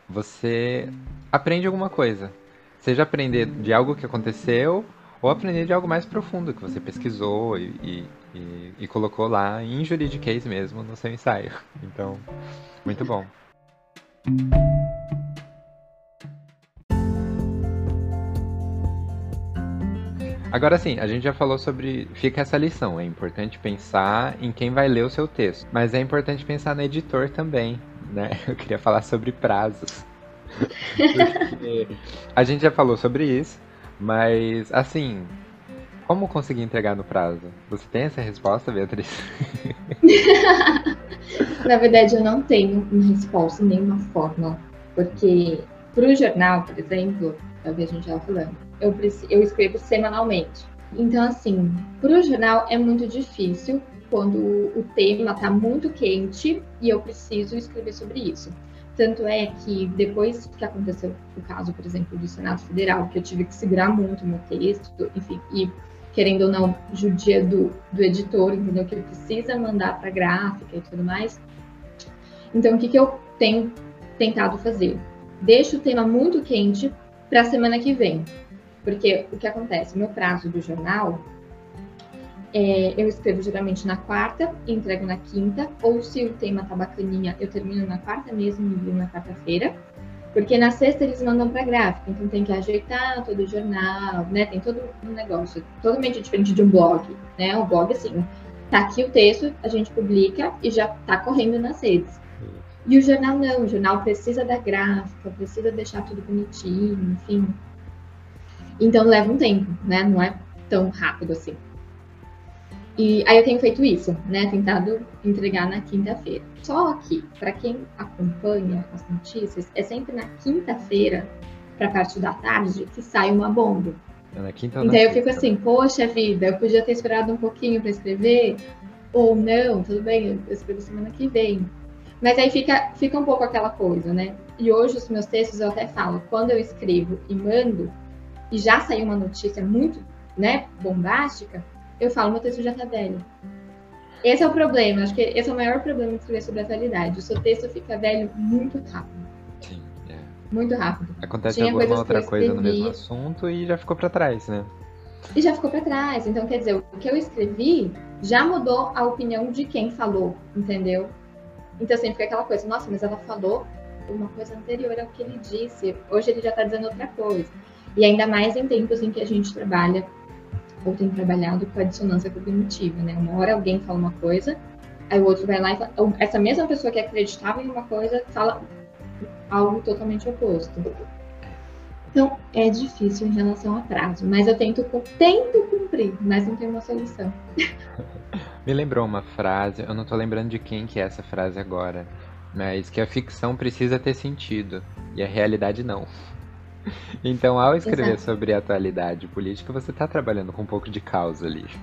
você aprende alguma coisa. Seja aprender de algo que aconteceu ou aprender de algo mais profundo que você pesquisou e, e, e, colocou lá em juridiquês mesmo no seu ensaio. Então, muito bom. Agora sim, a gente já falou sobre. Fica essa lição. É importante pensar em quem vai ler o seu texto. Mas é importante pensar no editor também né? Eu queria falar sobre prazos. a gente já falou sobre isso, mas assim, como conseguir entregar no prazo? Você tem essa resposta, Beatriz? Na verdade, eu não tenho uma resposta, nenhuma fórmula. Porque para o jornal, por exemplo, talvez a gente já falando, eu, eu escrevo semanalmente. Então, assim, para o jornal é muito difícil quando o tema está muito quente e eu preciso escrever sobre isso. Tanto é que depois que aconteceu o caso, por exemplo, do Senado Federal, que eu tive que segurar muito meu texto, enfim, e querendo ou não, judia do, do editor, entendeu? Que precisa mandar para gráfica e tudo mais. Então, o que, que eu tenho tentado fazer? Deixo o tema muito quente para a semana que vem. Porque o que acontece? O meu prazo do jornal é, eu escrevo geralmente na quarta entrego na quinta, ou se o tema tá bacaninha, eu termino na quarta mesmo e envio na quarta-feira. Porque na sexta eles mandam para gráfica, então tem que ajeitar todo o jornal, né? Tem todo um negócio totalmente diferente de um blog, né? O blog, assim, tá aqui o texto, a gente publica e já tá correndo nas redes. E o jornal não, o jornal precisa da gráfica, precisa deixar tudo bonitinho, enfim. Então leva um tempo, né? Não é tão rápido assim. E aí eu tenho feito isso, né? Tentado entregar na quinta-feira. Só que, para quem acompanha as notícias, é sempre na quinta-feira, para parte da tarde, que sai uma bomba. É na quinta então eu fico assim, poxa vida, eu podia ter esperado um pouquinho para escrever, ou não, tudo bem, eu escrevo semana que vem. Mas aí fica, fica um pouco aquela coisa, né? E hoje os meus textos eu até falo, quando eu escrevo e mando, e já saiu uma notícia muito, né, bombástica, eu falo, meu texto já tá velho. Esse é o problema, acho que esse é o maior problema de escrever sobre atualidade. O seu texto fica velho muito rápido. Sim, é. Muito rápido. Acontece Tinha alguma outra coisa no mesmo assunto e já ficou para trás, né? E já ficou para trás. Então, quer dizer, o que eu escrevi já mudou a opinião de quem falou, entendeu? Então, sempre fica aquela coisa, nossa, mas ela falou uma coisa anterior ao que ele disse. Hoje ele já está dizendo outra coisa. E ainda mais em tempos em que a gente trabalha ou tem trabalhado com a dissonância cognitiva, né? Uma hora alguém fala uma coisa, aí o outro vai lá e fala, essa mesma pessoa que acreditava em uma coisa fala algo totalmente oposto. Então, é difícil em relação ao prazo, mas eu tento, tento cumprir, mas não tenho uma solução. Me lembrou uma frase, eu não tô lembrando de quem que é essa frase agora, mas que a ficção precisa ter sentido e a realidade não. Então, ao escrever Exato. sobre atualidade política, você está trabalhando com um pouco de causa ali.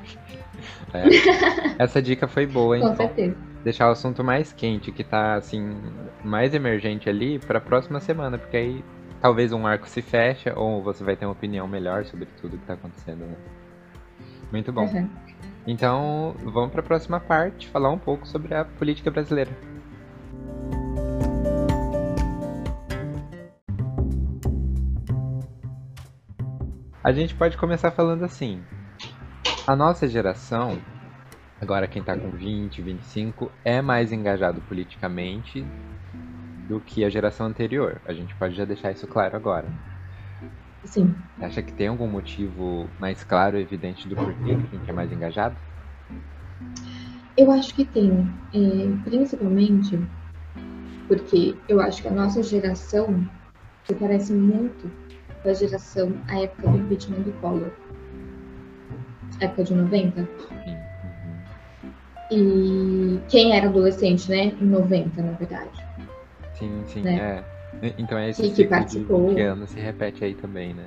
É. Essa dica foi boa, então. Com certeza. Deixar o assunto mais quente, que está assim, mais emergente ali, para a próxima semana, porque aí talvez um arco se feche ou você vai ter uma opinião melhor sobre tudo que está acontecendo. Né? Muito bom. Uhum. Então, vamos para a próxima parte, falar um pouco sobre a política brasileira. A gente pode começar falando assim. A nossa geração, agora quem tá com 20, 25, é mais engajado politicamente do que a geração anterior. A gente pode já deixar isso claro agora. Sim. Você acha que tem algum motivo mais claro e evidente do porquê que a gente é mais engajado? Eu acho que tem. É, principalmente porque eu acho que a nossa geração se parece muito da geração, a época do impeachment do Collor. Época de 90. E quem era adolescente, né? Em 90, na verdade. Sim, sim, né? é. Então é esse que, que participou. De ano se repete aí também, né?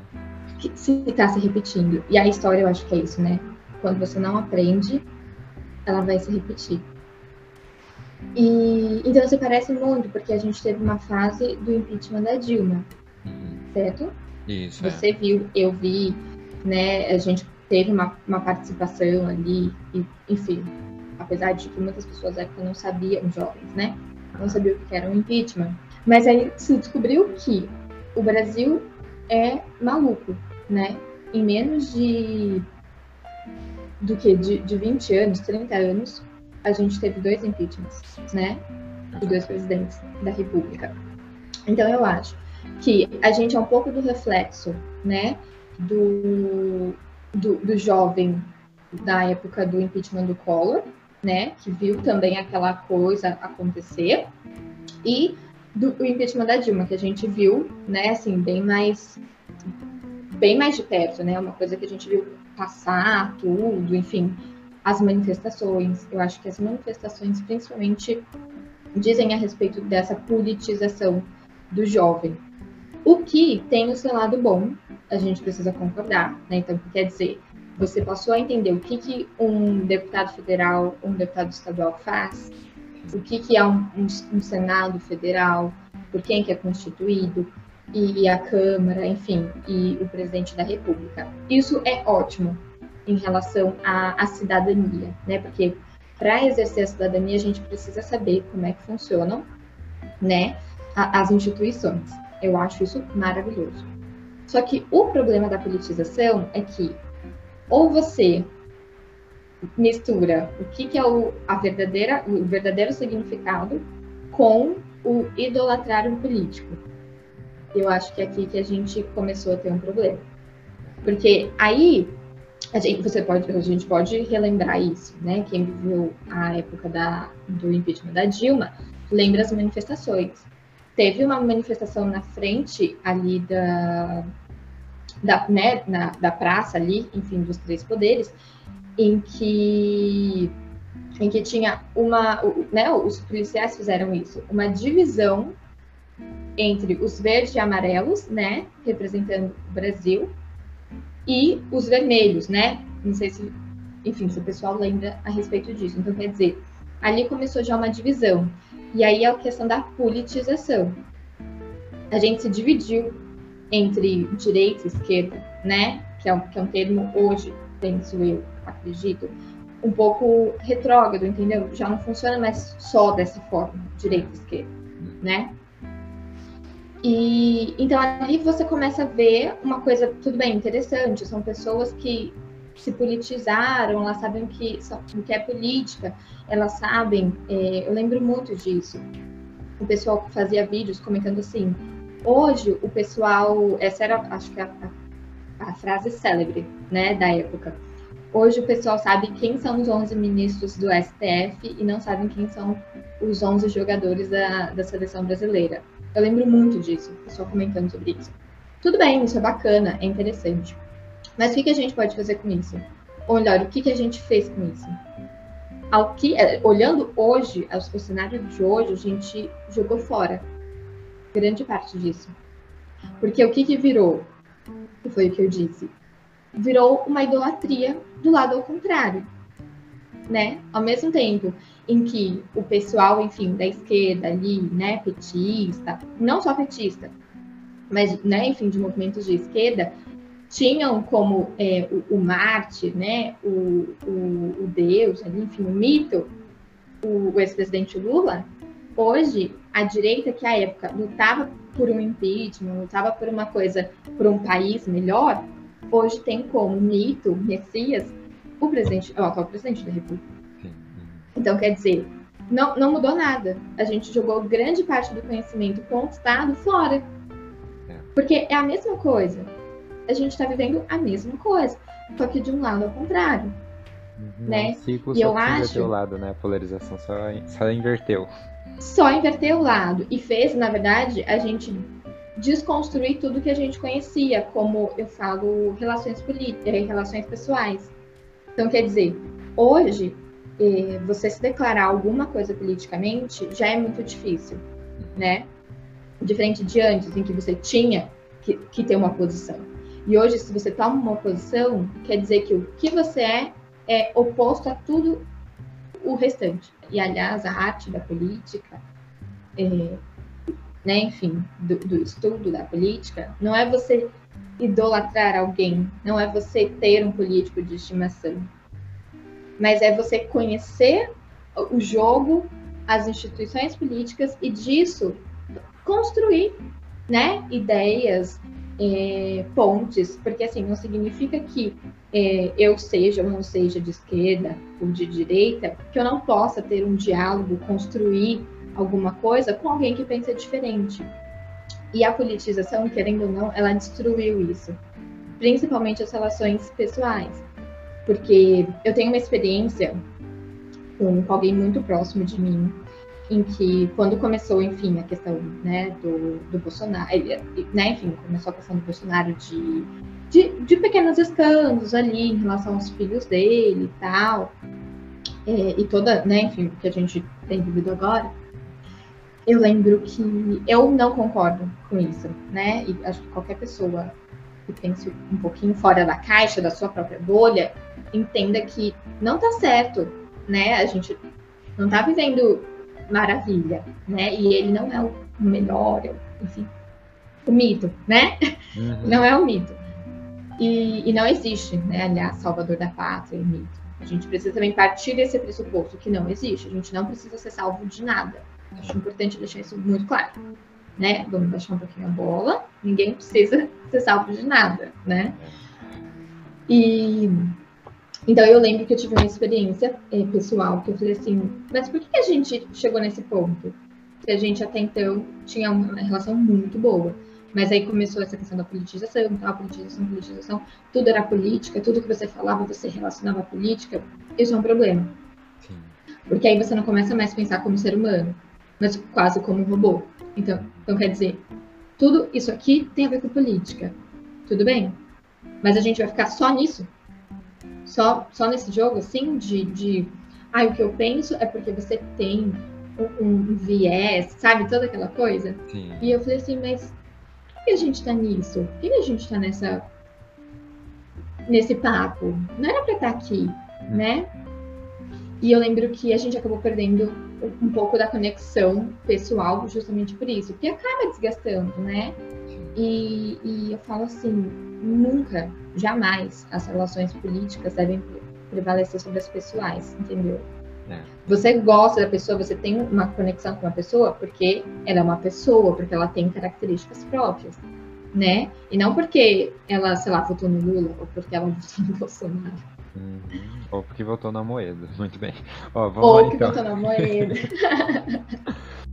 Que se tá se repetindo. E a história eu acho que é isso, né? Quando você não aprende, ela vai se repetir. E então se parece muito, porque a gente teve uma fase do impeachment da Dilma, uhum. certo? Isso. É. Você é. viu, eu vi, né? A gente teve uma, uma participação ali, e, enfim, apesar de que muitas pessoas época não sabiam, jovens, né? Não sabiam o que era um impeachment. Mas aí se descobriu que o Brasil é maluco, né? Em menos de do que de, de 20 anos, 30 anos, a gente teve dois impeachments, né? De dois presidentes da República. Então eu acho que a gente é um pouco do reflexo, né, do, do, do jovem da época do impeachment do Collor, né, que viu também aquela coisa acontecer, e do, do impeachment da Dilma, que a gente viu, né, assim, bem mais bem mais de perto, né, uma coisa que a gente viu passar tudo, enfim, as manifestações. Eu acho que as manifestações, principalmente, dizem a respeito dessa politização do jovem, o que tem o seu lado bom, a gente precisa concordar, né? Então, quer dizer, você passou a entender o que, que um deputado federal, um deputado estadual faz, o que, que é um, um, um Senado federal, por quem que é constituído, e a Câmara, enfim, e o presidente da República. Isso é ótimo em relação à, à cidadania, né? Porque para exercer a cidadania a gente precisa saber como é que funcionam, né, as instituições. Eu acho isso maravilhoso. Só que o problema da politização é que ou você mistura o que, que é o, a verdadeira, o verdadeiro significado com o idolatrar político. Eu acho que é aqui que a gente começou a ter um problema. Porque aí a gente, você pode, a gente pode relembrar isso, né? Quem viveu a época da, do impeachment da Dilma lembra as manifestações teve uma manifestação na frente ali da, da, né, na, da praça ali, enfim, dos três poderes, em que em que tinha uma, né, os policiais fizeram isso, uma divisão entre os verdes e amarelos, né, representando o Brasil, e os vermelhos, né? Não sei se, enfim, se o pessoal lembra a respeito disso. Então, quer dizer, ali começou já uma divisão. E aí é a questão da politização. A gente se dividiu entre direita e esquerda, né? Que é um, que é um termo hoje, penso eu, acredito, um pouco retrógrado, entendeu? Já não funciona mais só dessa forma, direita e esquerda, né? E então ali você começa a ver uma coisa, tudo bem, interessante, são pessoas que se politizaram, elas sabem o que, o que é política, elas sabem, é, eu lembro muito disso. O pessoal fazia vídeos comentando assim, hoje o pessoal, essa era, acho que a, a, a frase célebre, né, da época. Hoje o pessoal sabe quem são os 11 ministros do STF e não sabem quem são os 11 jogadores da, da seleção brasileira. Eu lembro muito disso, o pessoal comentando sobre isso. Tudo bem, isso é bacana, é interessante. Mas o que, que a gente pode fazer com isso? Ou melhor, o que, que a gente fez com isso? Ao que, é, olhando hoje, o cenário de hoje, a gente jogou fora grande parte disso. Porque o que, que virou? Que foi o que eu disse. Virou uma idolatria do lado ao contrário. Né? Ao mesmo tempo em que o pessoal, enfim, da esquerda ali, né, petista, não só petista, mas, né, enfim, de movimentos de esquerda, tinham como é, o, o mártir, né, o, o, o, Deus, enfim, o mito, o, o ex-presidente Lula, hoje, a direita que à época lutava por um impeachment, lutava por uma coisa, por um país melhor, hoje tem como mito, Messias, o presidente, o atual presidente da República. Então, quer dizer, não, não mudou nada. A gente jogou grande parte do conhecimento conquistado fora. É. Porque é a mesma coisa. A gente está vivendo a mesma coisa, só que de um lado ao contrário. Uhum, né? O ciclo e só eu acho teu lado, né? A polarização só, só inverteu. Só inverteu o lado. E fez, na verdade, a gente desconstruir tudo que a gente conhecia, como eu falo, relações políticas, eh, relações pessoais. Então, quer dizer, hoje eh, você se declarar alguma coisa politicamente já é muito difícil, né? Diferente de antes, em que você tinha que, que ter uma posição. E hoje, se você toma uma posição, quer dizer que o que você é é oposto a tudo o restante. E, aliás, a arte da política, é, né, enfim, do, do estudo da política, não é você idolatrar alguém, não é você ter um político de estimação mas é você conhecer o jogo, as instituições políticas e disso construir, né, ideias, é, pontes, porque assim não significa que é, eu seja ou não seja de esquerda ou de direita, que eu não possa ter um diálogo, construir alguma coisa com alguém que pensa diferente. E a politização, querendo ou não, ela destruiu isso, principalmente as relações pessoais. Porque eu tenho uma experiência com, alguém muito próximo de mim, em que quando começou, enfim, a questão né, do, do Bolsonaro, né, enfim, começou a questão do Bolsonaro de, de, de pequenos escândalos ali em relação aos filhos dele e tal, é, e toda, né, enfim, o que a gente tem vivido agora, eu lembro que eu não concordo com isso, né, e acho que qualquer pessoa que pense um pouquinho fora da caixa, da sua própria bolha, entenda que não tá certo, né? A gente não tá vivendo maravilha, né? E ele não é o melhor, enfim, o mito, né? Uhum. Não é o mito. E, e, não existe, né? Aliás, salvador da pátria, o mito. A gente precisa também partir desse pressuposto que não existe. A gente não precisa ser salvo de nada. Acho importante deixar isso muito claro. Né? Vamos baixar um pouquinho a bola. Ninguém precisa ser salvo de nada, né? E então eu lembro que eu tive uma experiência é, pessoal que eu falei assim, mas por que a gente chegou nesse ponto? Que a gente até então tinha uma relação muito boa. Mas aí começou essa questão da politização, a politização, politização, tudo era política, tudo que você falava, você relacionava a política. Isso é um problema. Sim. Porque aí você não começa mais a pensar como ser humano, mas quase como um robô. Então, então quer dizer, tudo isso aqui tem a ver com política. Tudo bem? Mas a gente vai ficar só nisso? Só, só nesse jogo, assim, de, de ah, o que eu penso é porque você tem um, um viés, sabe? Toda aquela coisa. Sim. E eu falei assim, mas por que a gente tá nisso? Por que a gente tá nessa. nesse papo? Não era pra estar tá aqui, hum. né? E eu lembro que a gente acabou perdendo um pouco da conexão pessoal justamente por isso, porque acaba desgastando, né? E, e eu falo assim, nunca, jamais as relações políticas devem prevalecer sobre as pessoais, entendeu? É. Você gosta da pessoa, você tem uma conexão com a pessoa porque ela é uma pessoa, porque ela tem características próprias, né? E não porque ela, sei lá, votou no Lula ou porque ela votou no Bolsonaro. Uhum. Ou porque votou na moeda. Muito bem. Ó, ou lá, que então. votou na moeda.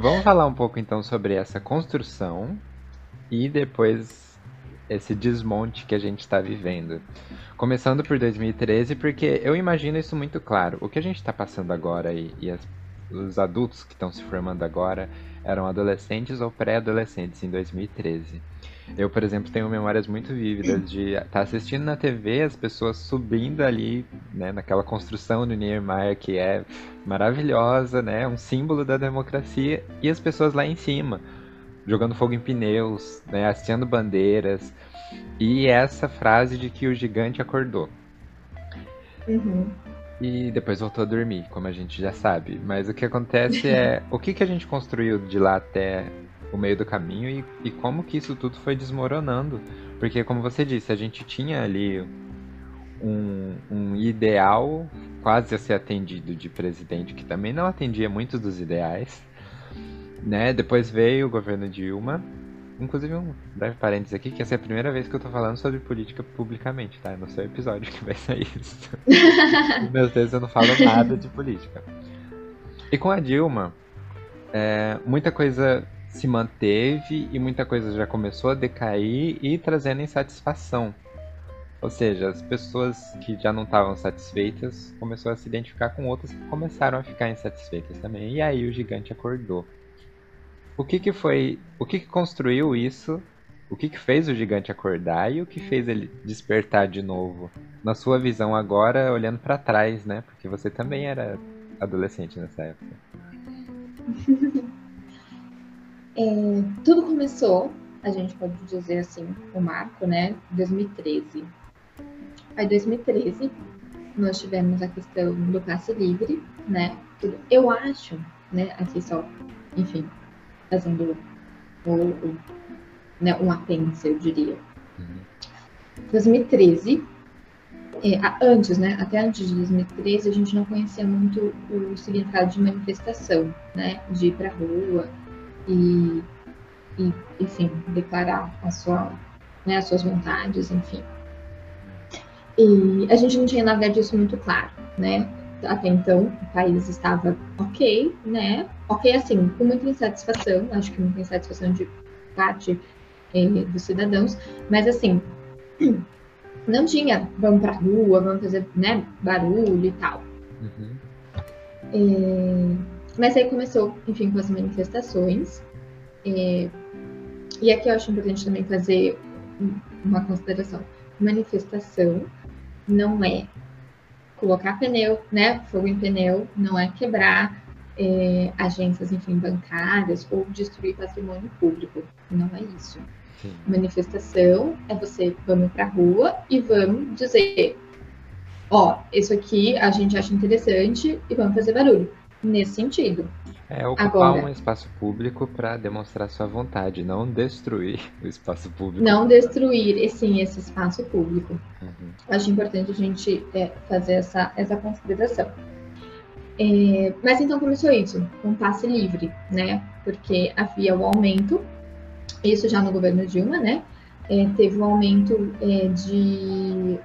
Vamos falar um pouco então sobre essa construção e depois esse desmonte que a gente está vivendo. Começando por 2013, porque eu imagino isso muito claro. O que a gente está passando agora e, e as, os adultos que estão se formando agora eram adolescentes ou pré-adolescentes em 2013. Eu, por exemplo, tenho memórias muito vívidas de estar tá assistindo na TV as pessoas subindo ali, né, naquela construção do Niemeyer que é maravilhosa, né, um símbolo da democracia, e as pessoas lá em cima, jogando fogo em pneus, né, hasteando bandeiras, e essa frase de que o gigante acordou. Uhum. E depois voltou a dormir, como a gente já sabe. Mas o que acontece é o que, que a gente construiu de lá até o meio do caminho e, e como que isso tudo foi desmoronando. Porque, como você disse, a gente tinha ali um, um, ideal quase a ser atendido de presidente, que também não atendia muitos dos ideais. Né? Depois veio o governo Dilma. Inclusive, um breve parênteses aqui, que essa é a primeira vez que eu tô falando sobre política publicamente, tá? No seu episódio que vai sair isso. Meus vezes eu não falo nada de política. E com a Dilma, é, muita coisa se manteve e muita coisa já começou a decair e trazendo insatisfação. Ou seja, as pessoas que já não estavam satisfeitas começaram a se identificar com outras que começaram a ficar insatisfeitas também. E aí o gigante acordou. O que que foi, o que que construiu isso? O que que fez o gigante acordar e o que fez ele despertar de novo? Na sua visão agora, olhando para trás, né? Porque você também era adolescente nessa época. É, tudo começou, a gente pode dizer assim, o marco, né? 2013. Aí, 2013, nós tivemos a questão do passe livre, né? Eu acho, né? Aqui só, enfim, fazendo o, o, né, um apêndice, eu diria. 2013, é, antes, né? Até antes de 2013, a gente não conhecia muito o significado de manifestação, né? De ir pra rua, e, e enfim, declarar a sua, né, as suas vontades, enfim. E a gente não tinha nada disso muito claro, né? Até então, o país estava ok, né? Ok, assim, com muita insatisfação, acho que muita insatisfação de parte eh, dos cidadãos, mas assim, não tinha vamos pra rua, vamos fazer né, barulho e tal. Uhum. Eh, mas aí começou, enfim, com as manifestações. É, e aqui eu acho importante também fazer uma consideração. Manifestação não é colocar pneu, né, fogo em pneu, não é quebrar é, agências, enfim, bancárias ou destruir patrimônio público. Não é isso. Sim. Manifestação é você vamos para a rua e vamos dizer, ó, isso aqui a gente acha interessante e vamos fazer barulho nesse sentido. É ocupar Agora, um espaço público para demonstrar sua vontade, não destruir o espaço público. Não destruir, sim, esse espaço público. Uhum. Acho importante a gente é, fazer essa, essa consideração. É, mas então começou isso, com passe livre, né? Porque havia o aumento, isso já no governo Dilma, né? É, teve um aumento é, de.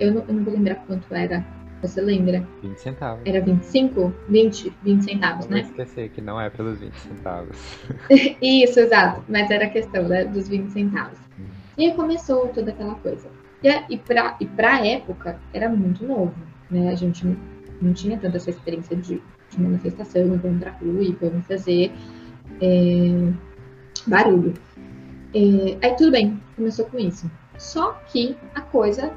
Eu não, eu não vou lembrar quanto era você lembra? 20 centavos. Era 25? 20, 20 centavos, não né? Esquecer que não é pelos 20 centavos. Isso, exato. Mas era a questão né, dos 20 centavos. Hum. E aí começou toda aquela coisa. E, e para e pra época, era muito novo. Né? A gente não, não tinha tanta essa experiência de, de manifestação, vamos pra rua e vamos fazer é, barulho. É, aí tudo bem, começou com isso. Só que a coisa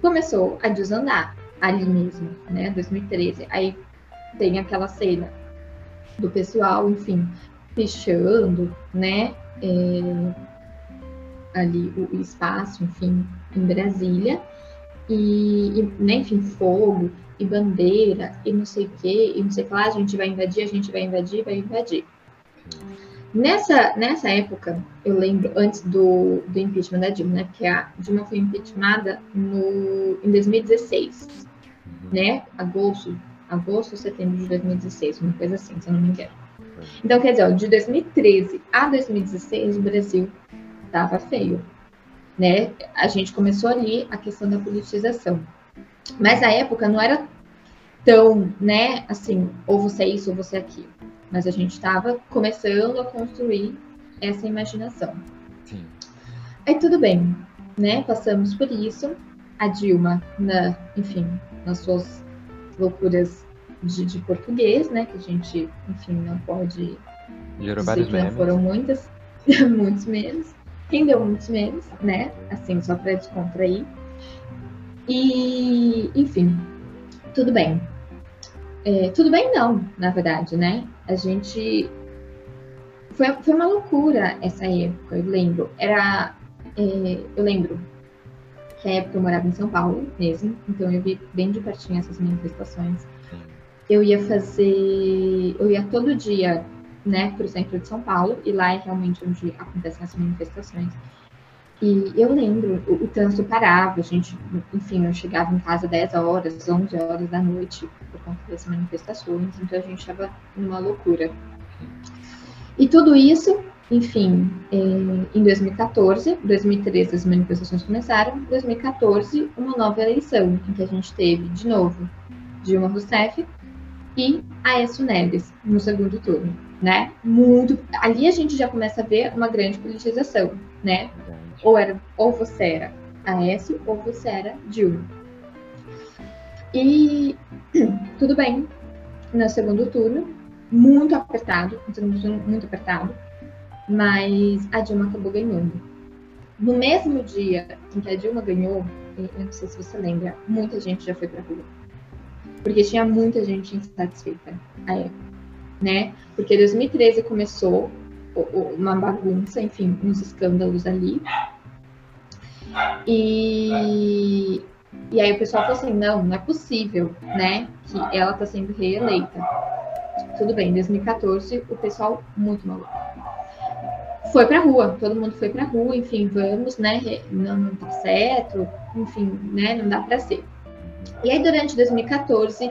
começou a desandar ali mesmo, né? 2013. Aí tem aquela cena do pessoal, enfim, pichando, né? É, ali o, espaço, enfim, em Brasília. E, e né, enfim, fogo e bandeira e não sei o que, e não sei o que lá, a gente vai invadir, a gente vai invadir, vai invadir. Nessa, nessa época, eu lembro, antes do, do impeachment da Dilma, né? Porque a Dilma foi impeachmentada no, em 2016, uhum. Né? Agosto, agosto, setembro de 2016, uma coisa assim, se eu não me engano. Então, quer dizer, ó, de 2013 a 2016, o Brasil estava feio, né? A gente começou ali a questão da politização. Mas a época não era tão, né, assim, ou você é isso ou você é aquilo mas a gente estava começando a construir essa imaginação. Sim. Aí tudo bem, né? Passamos por isso. A Dilma, na, enfim, nas suas loucuras de, de português, né? Que a gente, enfim, não pode Gerou dizer vários que não memes. foram muitas, muitos memes. Rendeu muitos memes, né? Assim, só para descontrair. E, enfim, tudo bem. É, tudo bem não, na verdade, né? A gente... Foi, foi uma loucura essa época, eu lembro. Era... é, eu lembro que a época eu morava em São Paulo mesmo, então eu vi bem de pertinho essas manifestações. Eu ia fazer... Eu ia todo dia né, para o centro de São Paulo, e lá é realmente onde acontecem as manifestações. E eu lembro, o, o trânsito parava, a gente, enfim, eu chegava em casa 10 horas, 11 horas da noite por conta das manifestações, então a gente estava numa loucura. E tudo isso, enfim, eh, em 2014, 2013 as manifestações começaram, 2014 uma nova eleição, em que a gente teve, de novo, Dilma Rousseff e Aécio Neves no segundo turno, né? Muito, ali a gente já começa a ver uma grande politização, né? Ou era, ou você era Aécio ou você era Dilma. E tudo bem, no segundo turno, muito apertado, muito apertado, mas a Dilma acabou ganhando. No mesmo dia em que a Dilma ganhou, eu não sei se você lembra, muita gente já foi pra rua. Porque tinha muita gente insatisfeita à época, né? Porque 2013 começou uma bagunça, enfim, uns escândalos ali. E, e aí o pessoal falou assim, não, não é possível, né? Que ela tá sendo reeleita. Tudo bem, em 2014 o pessoal muito maluco. Foi pra rua, todo mundo foi pra rua, enfim, vamos, né? Não, não tá certo, enfim, né? Não dá pra ser. E aí durante 2014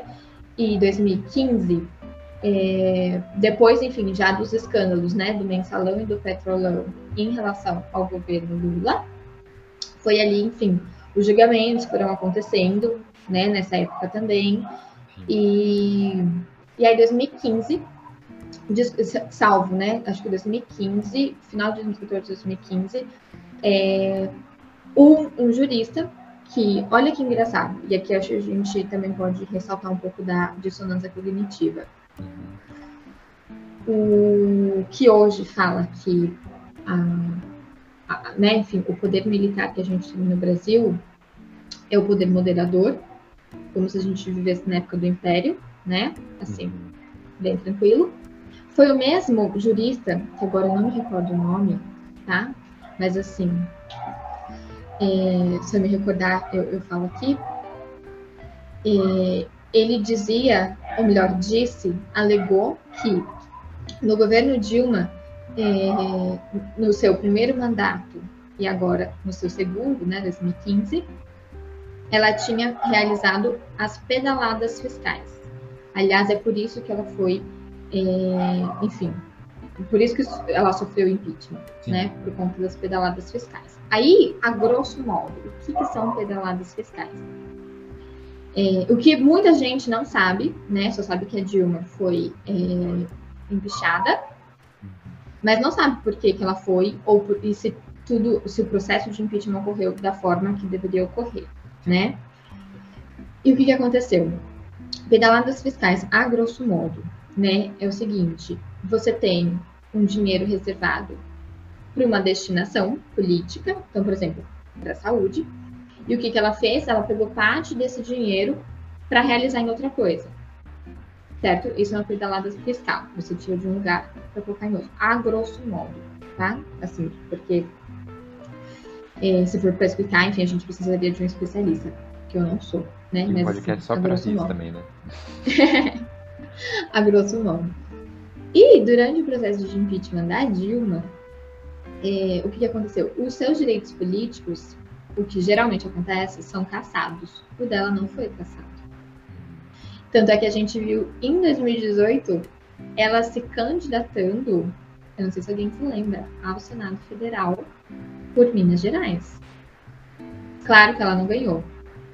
e 2015, é, depois, enfim, já dos escândalos, né, do mensalão e do petrolão em relação ao governo Lula, foi ali, enfim, os julgamentos foram acontecendo, né, nessa época também, e, e aí 2015, des- salvo, né, acho que 2015, final de 2014, 2015, é, um, um jurista que, olha que engraçado, e aqui acho que a gente também pode ressaltar um pouco da dissonância cognitiva o que hoje fala que a, a- né, enfim, o poder militar que a gente tem no Brasil é o poder moderador, como se a gente vivesse na época do Império, né? Assim, bem tranquilo. Foi o mesmo jurista, que agora eu não me recordo o nome, tá? Mas assim, é, se eu me recordar, eu, eu falo aqui. É, ele dizia, ou melhor, disse, alegou que no governo Dilma, é, no seu primeiro mandato e agora no seu segundo, né, 2015, ela tinha realizado as pedaladas fiscais. Aliás, é por isso que ela foi, é, enfim, por isso que ela sofreu impeachment, Sim. né, por conta das pedaladas fiscais. Aí, a grosso modo, o que, que são pedaladas fiscais? É, o que muita gente não sabe, né, só sabe que a Dilma foi é, empichada, mas não sabe por que, que ela foi ou por, e se tudo, se o processo de impeachment ocorreu da forma que deveria ocorrer, né? E o que, que aconteceu? Pedaladas fiscais, a grosso modo, né, é o seguinte: você tem um dinheiro reservado para uma destinação política, então, por exemplo, para a saúde, e o que, que ela fez? Ela pegou parte desse dinheiro para realizar em outra coisa. Certo? Isso é uma pedalada fiscal. Você tira de um lugar para colocar em outro. A grosso modo, tá? Assim, porque eh, se for para explicar, enfim, a gente precisaria de um especialista, que eu não sou, né? E Mas, podcast assim, só a pra grosso isso modo também, né? a grosso modo. E durante o processo de impeachment da Dilma, é, o que, que aconteceu? Os seus direitos políticos, o que geralmente acontece, são cassados. O dela não foi cassado. Tanto é que a gente viu em 2018 ela se candidatando, eu não sei se alguém se lembra, ao Senado Federal por Minas Gerais. Claro que ela não ganhou.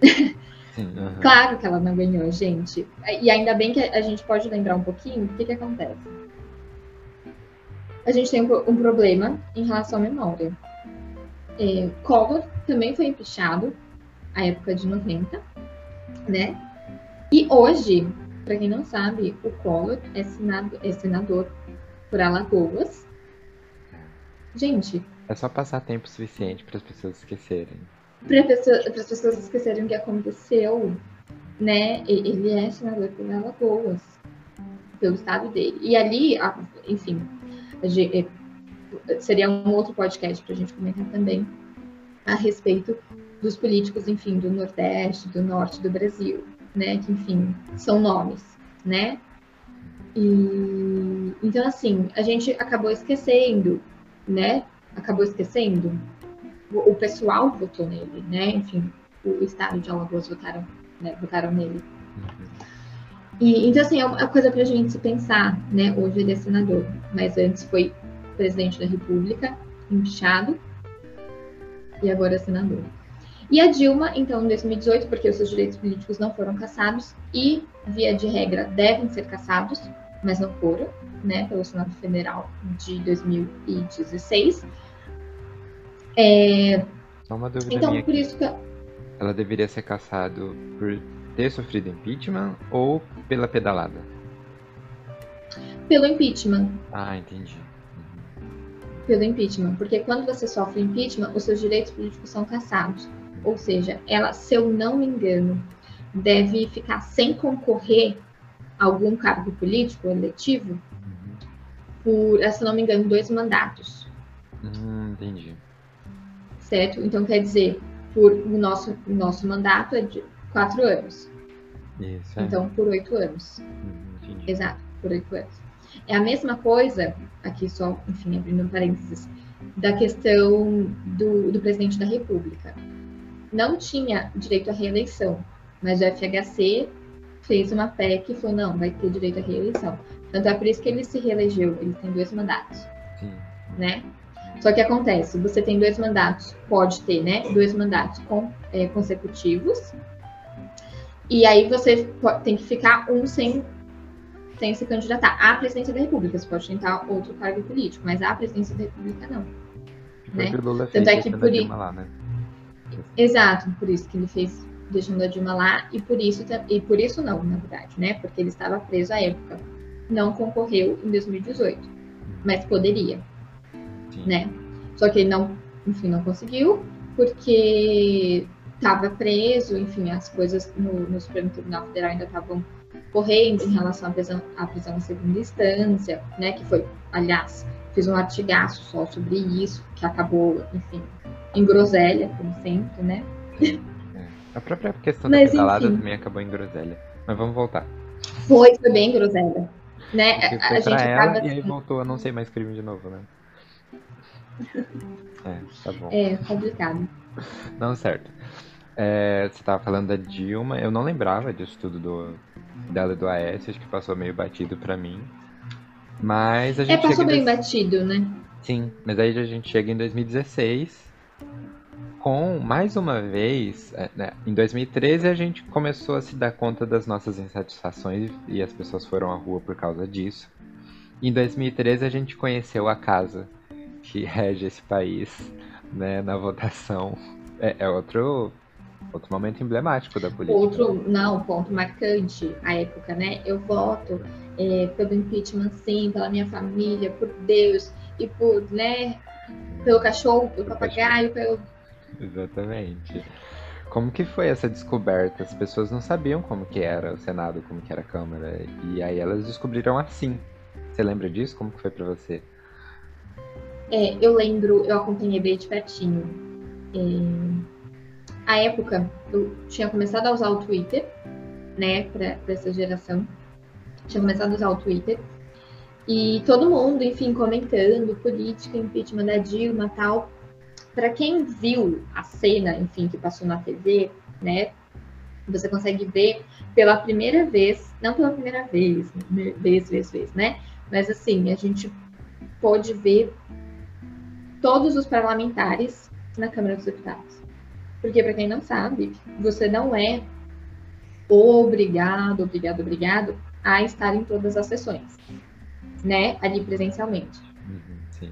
Aham. Claro que ela não ganhou, gente. E ainda bem que a gente pode lembrar um pouquinho o que, que acontece. A gente tem um, pro- problema em relação à memória. É, Collor também foi empichado, a época de 90, né? E hoje, para quem não sabe, o Collor é senador, é senador por Alagoas. Gente. É só passar tempo suficiente para as pessoas esquecerem. Para as pessoas esquecerem o que aconteceu, né? Ele é senador por Alagoas, pelo estado dele. E ali, enfim, é, seria um outro podcast para a gente comentar também a respeito dos políticos, enfim, do Nordeste, do Norte do Brasil, né? Que, enfim, são nomes, né? E então, assim, a gente acabou esquecendo, né? Acabou esquecendo. O, pessoal votou nele, né? Enfim, o estado de Alagoas votaram, né? votaram nele. E, então, assim, é uma coisa para a gente se pensar, né? Hoje ele é senador, mas antes foi presidente da República, empichado, e agora é senador. E a Dilma, então, em 2018, porque os seus direitos políticos não foram cassados e, via de regra, devem ser cassados, mas não foram, né, pelo Senado Federal de 2016. É... Só uma dúvida então, minha por aqui. isso que... Ela deveria ser cassado por ter sofrido impeachment ou pela pedalada? Pelo impeachment. Ah, entendi. Pelo impeachment. Porque quando você sofre impeachment, os seus direitos políticos são cassados. Ou seja, ela, se eu não me engano, deve ficar sem concorrer a algum cargo político eletivo por, se não me engano, dois mandatos. Hum, entendi. Certo? Então quer dizer, por o nosso, o nosso mandato é de quatro anos. Isso. É. Então, por oito anos. Hum, entendi. Exato, por oito anos. É a mesma coisa, aqui só, enfim, abrindo um parênteses, da questão do, do presidente da República não tinha direito à reeleição, mas o FHC fez uma PEC e falou, não, vai ter direito à reeleição. Tanto é por isso que ele se reelegeu, ele tem dois mandatos, Sim. né? Só que acontece, você tem dois mandatos, pode ter, né? Dois mandatos com, é, consecutivos, e aí você tem que ficar um sem, sem se candidatar à presidência da República. Você pode tentar outro cargo político, mas à presidência da República não. Né? Tanto é que por a i- Dilma lá, né? Exato, por isso que ele fez deixando a Dilma lá e por isso e por isso não, na verdade, né? Porque ele estava preso à época. Não concorreu em 2018, mas poderia, Sim. né? Só que ele não, enfim, não conseguiu porque estava preso, enfim, as coisas no, no Supremo Tribunal Federal ainda estavam correndo em relação à prisão, à prisão em segunda instância, né? Que foi, aliás, fiz um artigaço só sobre isso, que acabou, enfim, em groselha, como sempre, né? É. A própria questão Mas, da pedalada enfim. também acabou em groselha. Mas vamos voltar. Foi, foi bem groselha. Né? A, a gente ela acaba e aí assim, voltou a não ser mais crime de novo, né? É, tá bom. é complicado. Não, certo. É, você tava falando da Dilma, eu não lembrava disso tudo do, dela e do Aécio, acho que passou meio batido pra mim. Mas a É, gente passou chega em bem dois- batido, né? Sim, mas aí a gente chega em 2016 com, mais uma vez, é, né, em 2013 a gente começou a se dar conta das nossas insatisfações e as pessoas foram à rua por causa disso. Em 2013 a gente conheceu a casa que rege esse país, né, na votação. É, é outro, outro momento emblemático da política. Outro, não, ponto marcante, a época, né? Eu voto é, pelo impeachment, sim, pela minha família, por Deus, e por, né, pelo cachorro, pelo papagaio, pelo. Exatamente. Como que foi essa descoberta? As pessoas não sabiam como que era o Senado, como que era a Câmara, e aí elas descobriram assim. Você lembra disso? Como que foi pra você? É, eu lembro, eu acompanhei bem de pertinho. É, a época, eu tinha começado a usar o Twitter, né, pra essa geração. Tinha começado a usar o Twitter. E todo mundo, enfim, comentando política, impeachment da Dilma tal. Para quem viu a cena, enfim, que passou na TV, né, você consegue ver pela primeira vez, não pela primeira vez, né, vez, vez, vez, né? Mas assim, a gente pôde ver todos os parlamentares na Câmara dos Deputados. Porque, para quem não sabe, você não é obrigado, obrigado, obrigado a estar em todas as sessões, né? Ali presencialmente. Uhum, sim.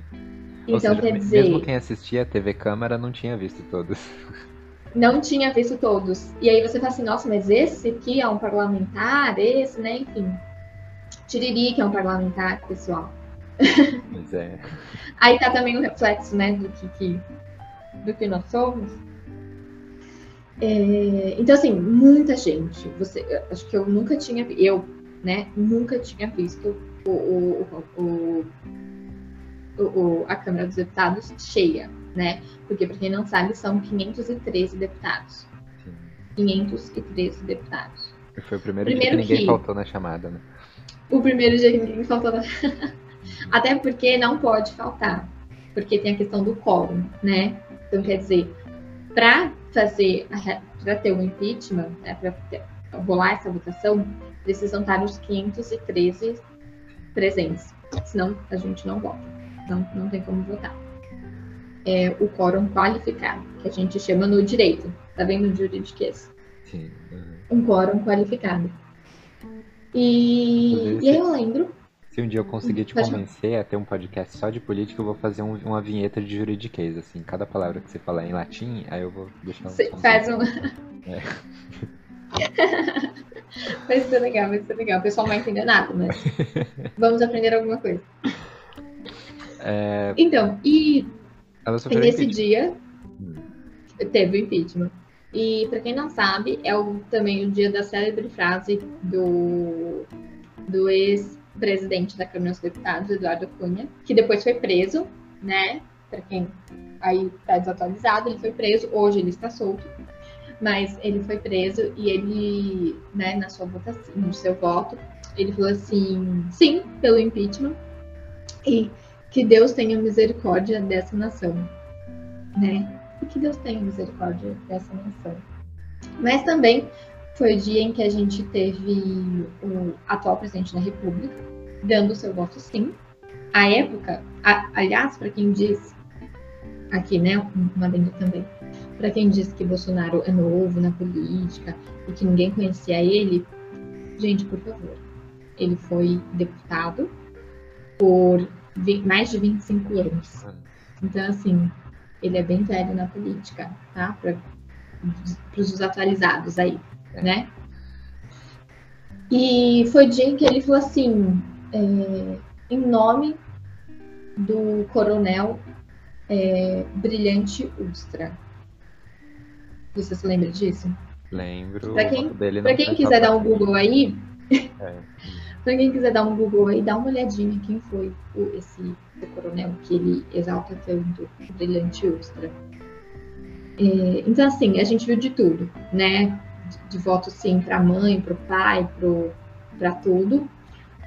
Então, seja, quer dizer, mesmo quem assistia a TV Câmara não tinha visto todos. não tinha visto todos. E aí você fala assim, nossa, mas esse aqui é um parlamentar, esse, né? Enfim. Tiriri, que é um parlamentar, pessoal. É. Aí tá também o reflexo, né, do que, que- do que nós somos. É, então, assim, muita gente. Você, acho que eu nunca tinha, eu, né, nunca tinha visto o, o, o, o- a Câmara dos Deputados cheia, né? Porque, para quem não sabe, são 513 deputados. Sim. 513 deputados. Foi o primeiro, Primeiro dia que ninguém que- faltou na chamada, né? O primeiro dia que ninguém faltou. na- Até porque não pode faltar. Porque tem a questão do quórum, né? Então, quer dizer, para fazer, para ter um impeachment, né, para rolar essa votação, precisam estar os 513 presentes. Senão a gente não vota. Não, não tem como votar. É o quórum qualificado, que a gente chama no direito. Tá vendo o juridiquês? Sim. uhum. Um quórum qualificado. E, e aí eu lembro Se um dia eu conseguir te convencer a ter um podcast só de política, eu vou fazer um- uma vinheta de juridiquês, assim. Cada palavra que você falar em latim, aí eu vou deixar um. Você faz um. É. vai ser legal, vai ser legal. O pessoal não vai entender nada, mas vamos aprender alguma coisa. É, Então, e nesse impeachment. dia Hum. teve o impeachment. E pra quem não sabe, é o, também o dia da célebre frase do, do ex-presidente da Câmara dos Deputados, Eduardo Cunha, que depois foi preso, né? Pra quem aí tá desatualizado, ele foi preso, hoje ele está solto. Mas ele foi preso e ele, né, na sua votação, no seu voto, ele falou assim, sim, pelo impeachment, e que Deus tenha misericórdia dessa nação, né? E que Deus tenha misericórdia dessa nação. Mas também foi o dia em que a gente teve o atual presidente da República dando o seu voto sim. A época, a- aliás, para quem diz aqui, né, um adendo também, para quem diz que Bolsonaro é novo na política e que ninguém conhecia ele, gente, por favor, ele foi deputado por mais de 25 anos. Então, assim, ele é bem velho na política, tá? Para os desatualizados aí, É. né? E foi dia em que ele falou assim, é, em nome do coronel é, Brilhante Ustra. Você se lembra disso? Lembro. Pra quem- Pra quem quiser dar um. Google aí, É. Pra quem quiser dar um Google aí, dá uma olhadinha quem foi o- esse, esse coronel que ele exalta tanto, brilhante Ustra. É, então, assim, a gente viu de tudo, né? De, voto, sim, pra mãe, pro pai, pro, pra tudo.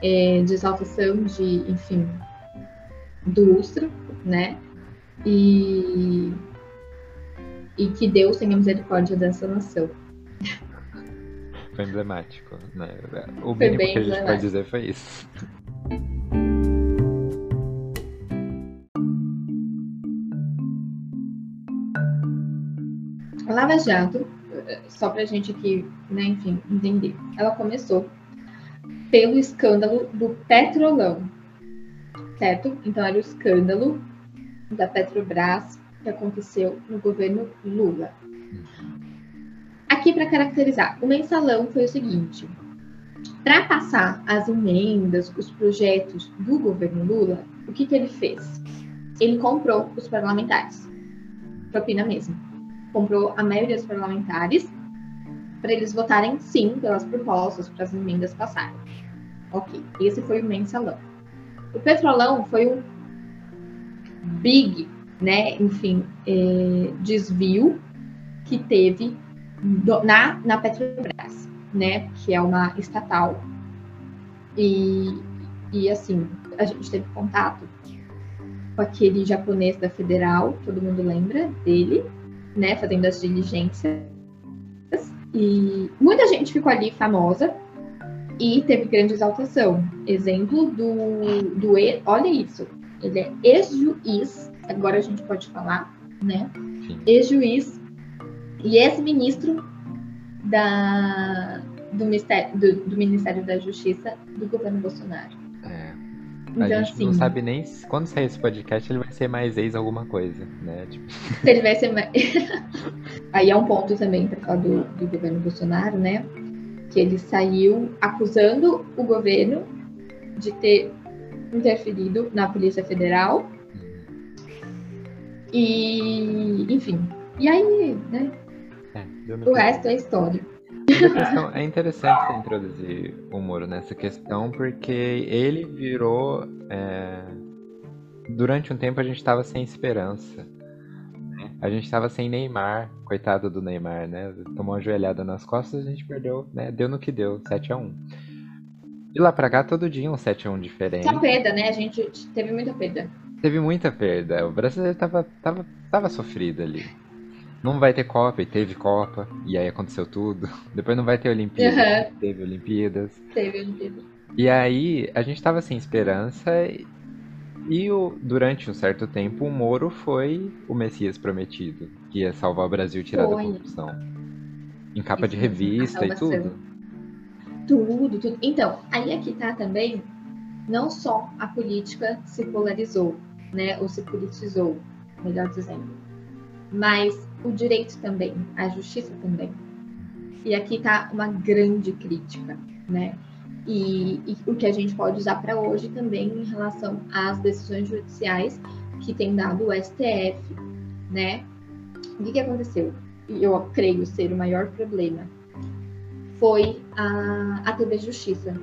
É, de exaltação de, enfim, do Ustra, né? E, e que Deus tenha misericórdia dessa nação. Foi emblemático, né? O Foi mínimo que a gente pode dizer foi isso. A Lava Jato, só pra gente aqui, né, enfim, entender, ela começou pelo escândalo do Petrolão, certo? Então era o escândalo da Petrobras que aconteceu no governo Lula. Aqui para caracterizar, o mensalão foi o seguinte: para passar as emendas, os projetos do governo Lula, o que, que ele fez? Ele comprou os parlamentares, propina mesmo comprou a maioria dos parlamentares para eles votarem sim pelas propostas, para as emendas passarem. Ok, esse foi o mensalão. O petrolão foi um big, né, enfim, é, desvio que teve do- na, na Petrobras, né, que é uma estatal. E, e assim, a gente teve contato com aquele japonês da Federal, todo mundo lembra dele, né, fazendo as diligências. E muita gente ficou ali famosa e teve grande exaltação. Exemplo do, do e- olha isso, ele é ex-juiz, agora a gente pode falar, né? Ex-juiz e ex-ministro da do do, do Ministério da Justiça do governo Bolsonaro. É. A Então, gente assim, não sabe nem se, quando sair esse podcast ele vai ser mais ex alguma coisa, né? Tipo, se ele vai ser mais... Aí é um ponto também para falar do, do governo Bolsonaro, né? Que ele saiu acusando o governo de ter interferido na Polícia Federal. E, enfim. E aí, né? é, O resto é história. A questão- é interessante você introduzir o Moro nessa questão, porque ele virou. é, Durante um tempo a gente estava sem esperança. né? A gente estava sem Neymar, coitado do Neymar, né? Tomou uma joelhada nas costas a gente perdeu, né? Deu no que deu, 7x1. De lá pra cá, todo dia um 7x1 diferente. Só perda, né? A gente teve muita perda. Teve muita perda. O brasileiro tava, tava, tava sofrido ali. Não vai ter Copa, e teve Copa, e aí aconteceu tudo. Depois não vai ter Olimpíadas, Aham. teve Olimpíadas. Teve Olimpíada. E aí a gente tava sem esperança e, e o, durante um certo tempo o Moro foi o Messias prometido, que ia salvar o Brasil tirar da corrupção. Em capa de Isso a revista e tudo. Tudo, tudo. Então, aí aqui tá também, não só a política se polarizou, né? Ou se politizou, melhor dizendo. Mas o direito também, a justiça também. E aqui tá uma grande crítica, né? E, e o que a gente pode usar para hoje também em relação às decisões judiciais que tem dado o STF, né? O que, que aconteceu? Eu creio ser o maior problema foi a, a TV Justiça,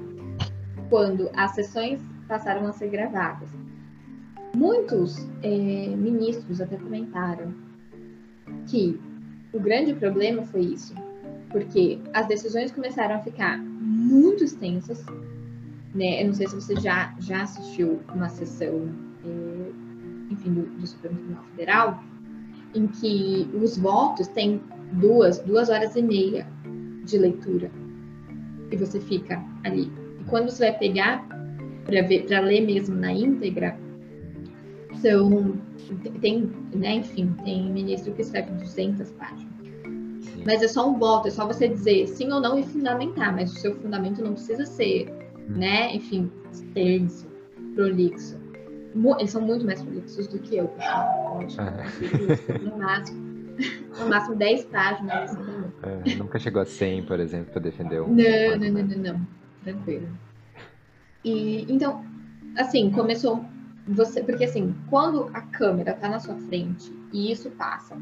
quando as sessões passaram a ser gravadas. Muitos eh, ministros até comentaram que o grande problema foi isso, porque as decisões começaram a ficar muito extensas. Né? Eu não sei se você já, já assistiu uma sessão, eh, enfim, do, do Supremo Tribunal Federal, em que os votos têm duas, duas horas e meia de leitura. E você fica ali. E quando você vai pegar para ler mesmo na íntegra, são tem, né, enfim, tem ministro que escreve 200 páginas. Sim. Mas é só um voto, é só você dizer sim ou não e fundamentar, mas o seu fundamento não precisa ser, né, enfim, extenso, prolixo. Eles são muito mais prolixos do que eu, pessoal. Pode, Ah. no máximo, no máximo 10 páginas. Assim, também. É, nunca chegou a 100, por exemplo, pra defender um. Não, não, não, não, não. Tranquilo. E então, assim, começou você, porque assim, quando a câmera tá na sua frente e isso passa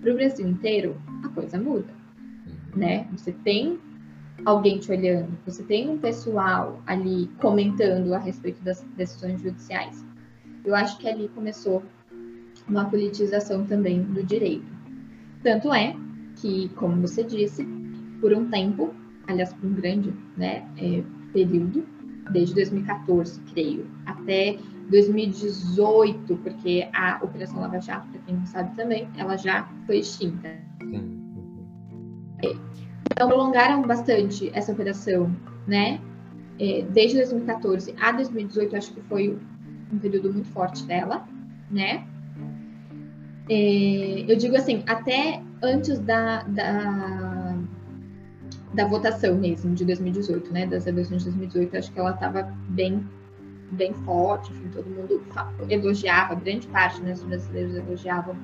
pro Brasil inteiro, a coisa muda, né? Você tem alguém te olhando, você tem um pessoal ali comentando a respeito das decisões judiciais. Eu acho que ali começou uma politização também do direito. Tanto é que, como você disse, por um tempo, aliás, por um grande né, é, período, desde 2014, creio, até 2018, porque a Operação Lava Jato, para quem não sabe também, ela já foi extinta. Sim. Então, prolongaram bastante essa operação, né? É, desde 2014 a 2018, acho que foi um período muito forte dela, né? É, eu digo assim, até antes da, da, da votação mesmo, de 2018, né? Das eleições de 2018, acho que ela estava bem, bem forte, enfim, todo mundo elogiava, grande parte né, dos brasileiros elogiavam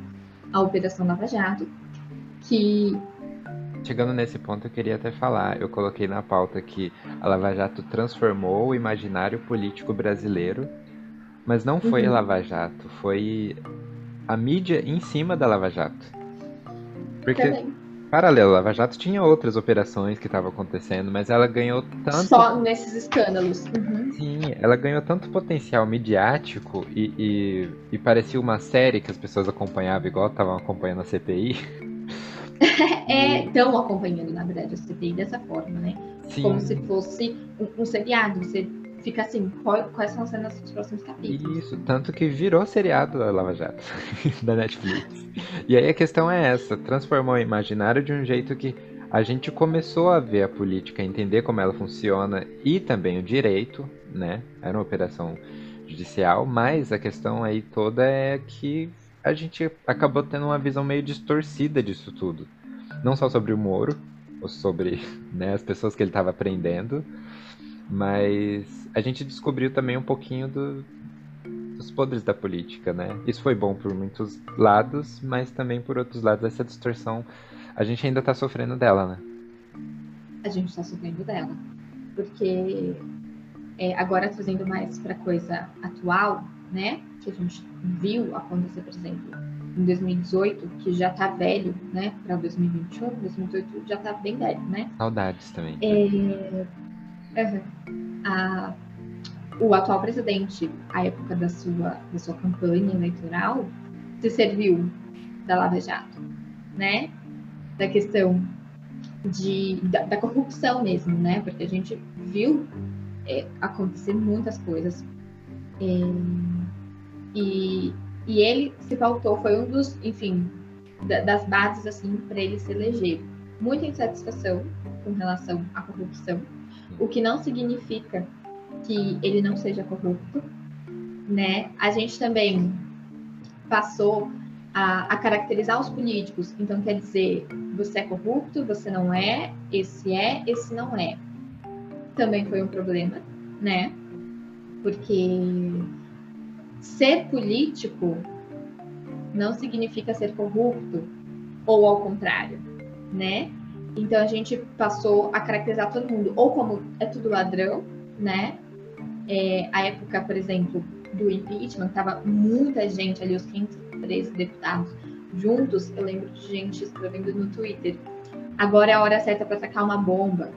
a Operação Lava Jato, que Chegando nesse ponto, eu queria até falar. Eu coloquei na pauta que a Lava Jato transformou o imaginário político brasileiro, mas não foi a Uhum. Lava Jato, foi a mídia em cima da Lava Jato. Porque, também, paralelo, a Lava Jato tinha outras operações que estavam acontecendo, mas ela ganhou tanto. só nesses escândalos. Uhum. Sim, ela ganhou tanto potencial midiático e, e, e parecia uma série que as pessoas acompanhavam igual estavam acompanhando a CPI. É, estão acompanhando, na verdade, a CPI dessa forma, né? Sim, Como se fosse um, um seriado. Você fica assim, quais são as cenas dos próximos capítulos? Isso, tanto que virou seriado da Lava Jato, da Netflix. E aí a questão é essa, transformou o imaginário de um jeito que a gente começou a ver a política, entender como ela funciona e também o direito, né? Era uma operação judicial, mas a questão aí toda é que a gente acabou tendo uma visão meio distorcida disso tudo. Não só sobre o Moro, ou sobre né, as pessoas que ele estava prendendo, Mas a gente descobriu também um pouquinho do, dos podres da política, né? Isso foi bom por muitos lados, mas também por outros lados essa distorção a gente ainda tá sofrendo dela, né? A gente está sofrendo dela. Porque é, agora trazendo mais para coisa atual, né? Que a gente viu acontecer, por exemplo, em 2018, que já tá velho, né? Para 2021, 2018 já tá bem velho, né? Saudades também. É, uhum. a, o atual presidente, à época da sua, da sua campanha eleitoral, se serviu da Lava Jato, né? Da questão de, da, da corrupção mesmo, né? Porque a gente viu é, acontecer muitas coisas. É, e, e ele se pautou, foi um dos, enfim, da, das bases assim para ele se eleger. Muita insatisfação com relação à corrupção, o que não significa que ele não seja corrupto, né? A gente também passou a, a, caracterizar os políticos. Então, quer dizer, você é corrupto, você não é, esse é, esse não é. Também foi um problema, né? Porque ser político não significa ser corrupto, ou ao contrário, né? Então a gente passou a caracterizar todo mundo ou como é tudo ladrão, né? É, a época, por exemplo, do impeachment, tava muita gente ali, os 513 deputados juntos. Eu lembro de gente escrevendo no Twitter: agora é a hora certa para sacar uma bomba,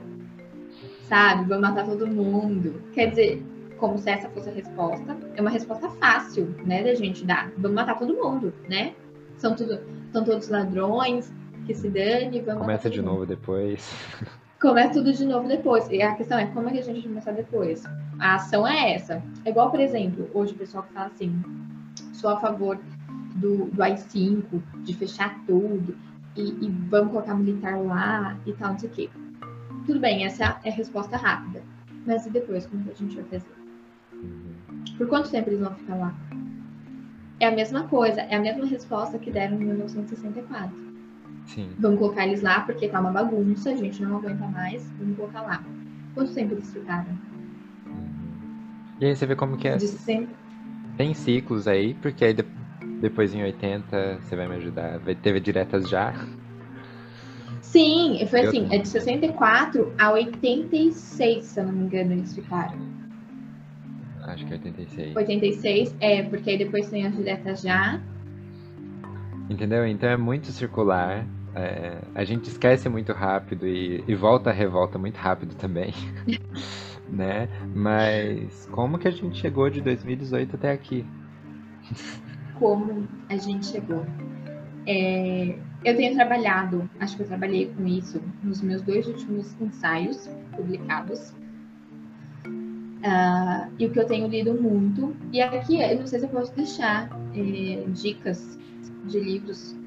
sabe? Vamos matar todo mundo. Quer dizer, como se essa fosse a resposta. É uma resposta fácil, né, da gente dar. Vamos matar todo mundo, né? São, tudo, são todos ladrões, que se dane, vamos Começa de novo depois. Começa tudo de novo depois. E a questão é como é que a gente vai começar depois? A ação é essa. É igual, por exemplo, hoje o pessoal que fala assim, sou a favor do, do AI-5, de fechar tudo, e, e, vamos colocar militar lá e tal, não sei o quê. Tudo bem, essa é a resposta rápida. Mas e depois, como que a gente vai fazer? Por quanto tempo eles vão ficar lá? É a mesma coisa, é a mesma resposta que deram em 1964. Sim. Vamos colocar eles lá porque tá uma bagunça, a gente não aguenta mais, vamos colocar lá. Quanto tempo eles ficaram? E aí você vê como que é. Tem ciclos aí, porque aí depois em 80 você vai me ajudar. Teve diretas já. Sim, foi assim, é de 64 a 86, se eu não me engano, eles ficaram. Acho que é 86. 86, é, porque aí depois tem as diretas já. Entendeu? Então é muito circular. É, a gente esquece muito rápido e, e volta a revolta muito rápido também. né? Mas como que a gente chegou de 2018 até aqui? Como a gente chegou? É, eu tenho trabalhado, acho que eu trabalhei com isso nos meus dois últimos ensaios publicados. Uh, e o que eu tenho lido muito. E aqui, eu não sei se eu posso deixar é, dicas de livros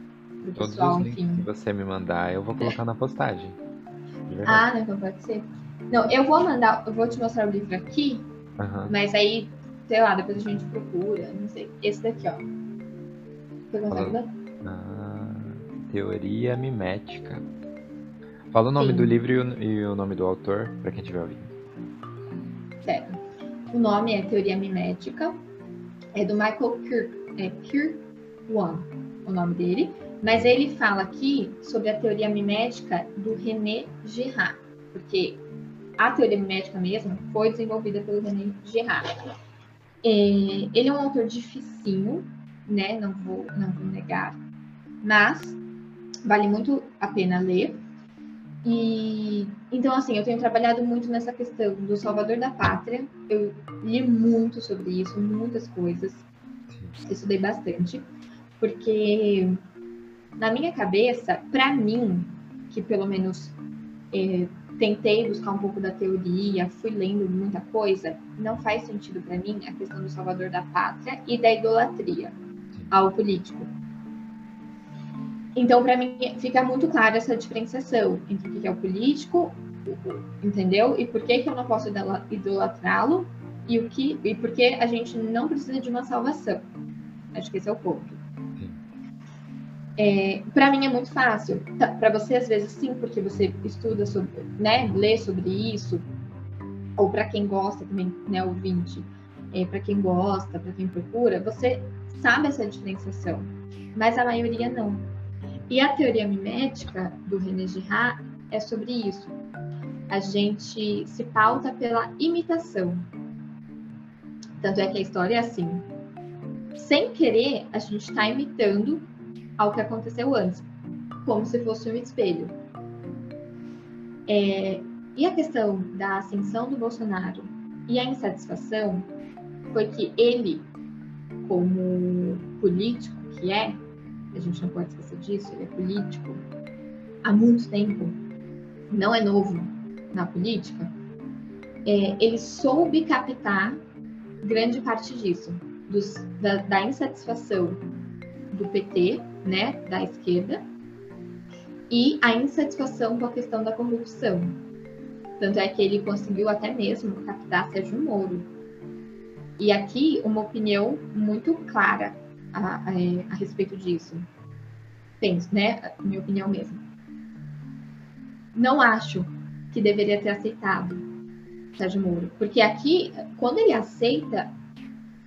pro Todos pessoal, os enfim. que você me mandar, eu vou colocar na postagem. Ah, não, então pode ser. Não, eu vou mandar, eu vou te mostrar o livro aqui, uhum. mas aí, sei lá, depois a gente procura, não sei. Esse daqui, ó. Você consegue ver? Ah, teoria mimética. Fala o nome Sim. do livro e o, e o nome do autor, para quem estiver ouvindo. Certo. O nome é Teoria Mimética. É do Michael Kirk, é Kirwan, o nome dele. Mas ele fala aqui sobre a teoria mimética do René Girard, porque a teoria mimética mesmo foi desenvolvida pelo René Girard. É, ele é um autor dificinho, né? Não vou, não vou negar, mas vale muito a pena ler. E então, assim, eu tenho trabalhado muito nessa questão do Salvador da Pátria. Eu li muito sobre isso, muitas coisas. Estudei bastante, porque na minha cabeça, para mim, que pelo menos é, tentei buscar um pouco da teoria, fui lendo muita coisa, não faz sentido para mim a questão do Salvador da Pátria e da idolatria ao político. Então, para mim, fica muito clara essa diferenciação entre o que é o político, entendeu? E por que, que eu não posso idolatrá-lo e o que e por que a gente não precisa de uma salvação. Acho que esse é o ponto. É, para mim é muito fácil. Tá, para você às vezes sim, porque você estuda sobre, né, lê sobre isso, ou para quem gosta também, né, ouvinte, é, para quem gosta, para quem procura, você sabe essa diferenciação, mas a maioria não. E a teoria mimética do René Girard é sobre isso. A gente se pauta pela imitação. Tanto é que a história é assim. Sem querer, a gente está imitando ao que aconteceu antes, como se fosse um espelho. É, e a questão da ascensão do Bolsonaro e a insatisfação foi que ele, como político que é, a gente não pode esquecer disso, ele é político há muito tempo, não é novo na política, é, ele soube captar grande parte disso, dos, da, da insatisfação do PT, né, da esquerda, e a insatisfação com a questão da corrupção. Tanto é que ele conseguiu até mesmo captar Sérgio Moro. E aqui uma opinião muito clara a, a, a respeito disso. Penso, né? Minha opinião mesmo. Não acho que deveria ter aceitado Sérgio Moro. Porque aqui, quando ele aceita,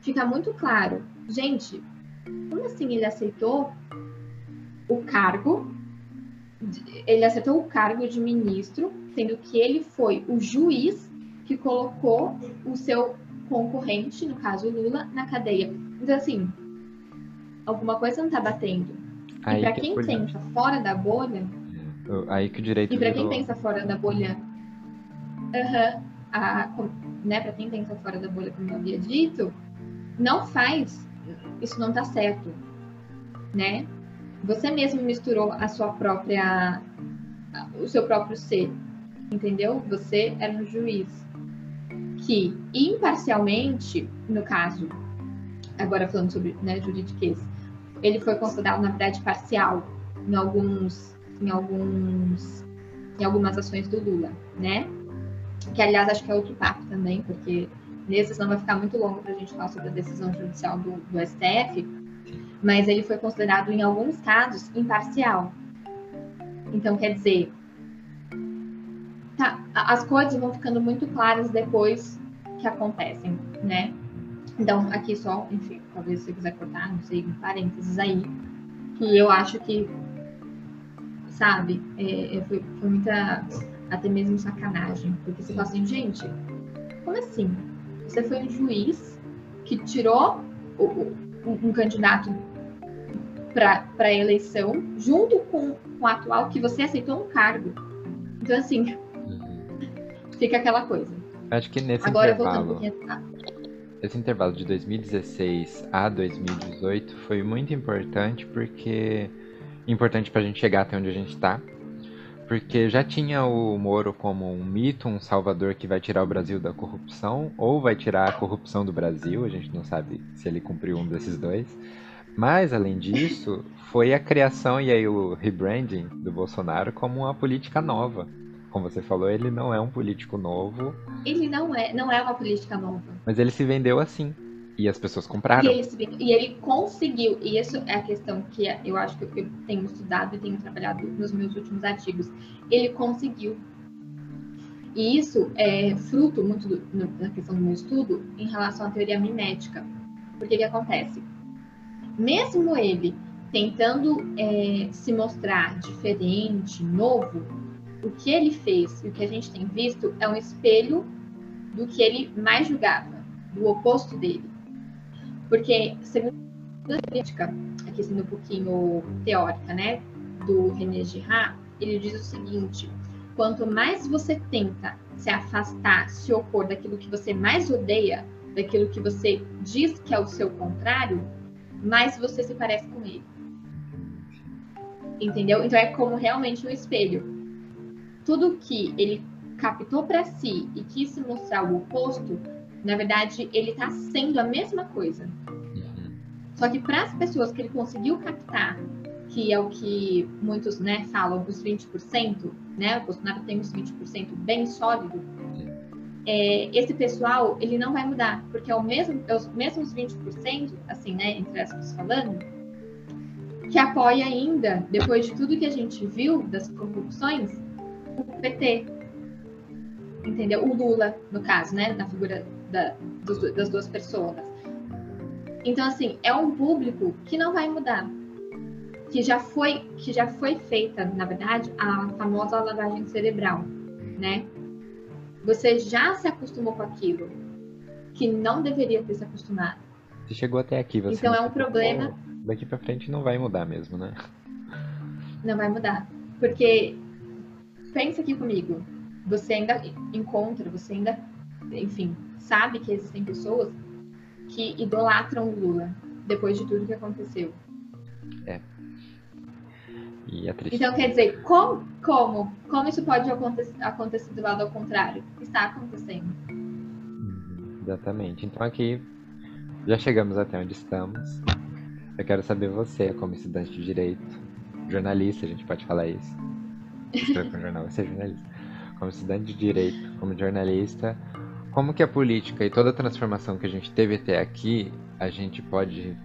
fica muito claro. Gente, como assim ele aceitou o cargo ele aceitou o cargo de ministro, sendo que ele foi o juiz que colocou o seu concorrente, no caso Lula, na cadeia. Então, assim, alguma coisa não tá batendo. Aí e para que quem é pensa fora da bolha. Aí que o direito. E para quem pensa fora da bolha. Uhum, a, né, para quem pensa fora da bolha, como eu havia dito, não faz. Isso não tá certo. Né? Você mesmo misturou a sua própria, o seu próprio ser, entendeu? Você era um juiz que imparcialmente, no caso, agora falando sobre né, juridiquês, ele foi considerado na verdade parcial em alguns, em alguns, em algumas ações do Lula, né? Que aliás acho que é outro papo também, porque nesses não vai ficar muito longo para a gente falar sobre a decisão judicial do, do STF, mas ele foi considerado, em alguns casos, imparcial. Então, quer dizer, tá, as coisas vão ficando muito claras depois que acontecem, né? Então, aqui só, enfim, talvez você quiser cortar, não sei, parênteses aí, que eu acho que, sabe, é, é, foi, foi muita, até mesmo sacanagem, porque você fala assim, gente, como assim? Você foi um juiz que tirou o, um, um candidato para a eleição, junto com, com o atual, que você aceitou um cargo. Então, assim, fica aquela coisa. Acho que nesse Agora, intervalo, esse intervalo de 2016 a 2018 foi muito importante porque importante para a gente chegar até onde a gente está, porque já tinha o Moro como um mito, um salvador que vai tirar o Brasil da corrupção ou vai tirar a corrupção do Brasil, a gente não sabe se ele cumpriu um desses dois. Mas, além disso, foi a criação e aí o rebranding do Bolsonaro como uma política nova. Como você falou, ele não é um político novo. Ele não é, não é uma política nova. Mas ele se vendeu assim. E as pessoas compraram. E ele, e ele conseguiu, e isso é a questão que eu acho que eu tenho estudado e tenho trabalhado nos meus últimos artigos. Ele conseguiu. E isso é fruto muito do, da questão do meu estudo em relação à teoria mimética. Porque que acontece? Mesmo ele tentando é, se mostrar diferente, novo, o que ele fez e o que a gente tem visto é um espelho do que ele mais julgava, do oposto dele. Porque, segundo a crítica, aqui sendo um pouquinho teórica, né, do René Girard, ele diz o seguinte: quanto mais você tenta se afastar, se opor daquilo que você mais odeia, daquilo que você diz que é o seu contrário, mais você se parece com ele. Entendeu? Então é como realmente um espelho. Tudo que ele captou para si e quis se mostrar o oposto, na verdade, ele está sendo a mesma coisa. Só que para as pessoas que ele conseguiu captar, que é o que muitos né, falam, os 20%, né? O Bolsonaro tem uns 20% bem sólido, é, esse pessoal ele não vai mudar, porque é o mesmo, é os mesmos 20%, assim, né, entre aspas falando, que apoia ainda, depois de tudo que a gente viu das corrupções, o PT. entendeu? O Lula, no caso, né? Na figura da, dos, das duas pessoas. Então, assim, é um público que não vai mudar. Que já foi, que já foi feita, na verdade, a famosa lavagem cerebral, né? Você já se acostumou com aquilo que não deveria ter se acostumado. Você chegou até aqui, você Então é um problema. Daqui para frente não vai mudar mesmo, né? Não vai mudar. Porque pensa aqui comigo, você ainda encontra, você ainda, enfim, sabe que existem pessoas que idolatram o Lula depois de tudo que aconteceu. É. E é triste. Então, quer dizer, como, como, como isso pode acontecer, acontecer do lado ao contrário? Está acontecendo. Uhum, exatamente. Então, aqui já chegamos até onde estamos. Eu quero saber você, como estudante de direito, jornalista, a gente pode falar isso. Com jornal, você é jornalista. Como estudante de direito, como jornalista, como que a política e toda a transformação que a gente teve até aqui, a gente pode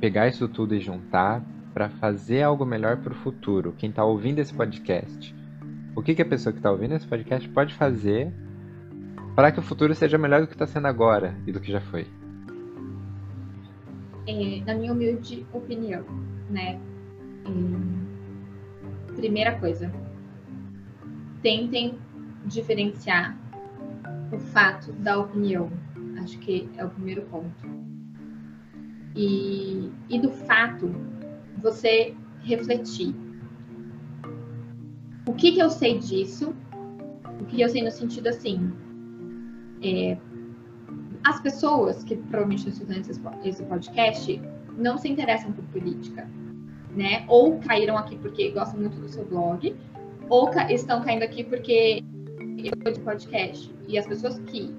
pegar isso tudo e juntar para fazer algo melhor para o futuro. Quem está ouvindo esse podcast, o que, que a pessoa que está ouvindo esse podcast pode fazer para que o futuro seja melhor do que está sendo agora e do que já foi? É, na minha humilde opinião, né? É, primeira coisa, tentem diferenciar o fato da opinião. Acho que é o primeiro ponto. E, e do fato você refletir. O que, que eu sei disso? O que eu sei no sentido assim? É, as pessoas que provavelmente estão escutando esse podcast não se interessam por política, né? Ou caíram aqui porque gostam muito do seu blog, ou estão caindo aqui porque eu de podcast. E as pessoas que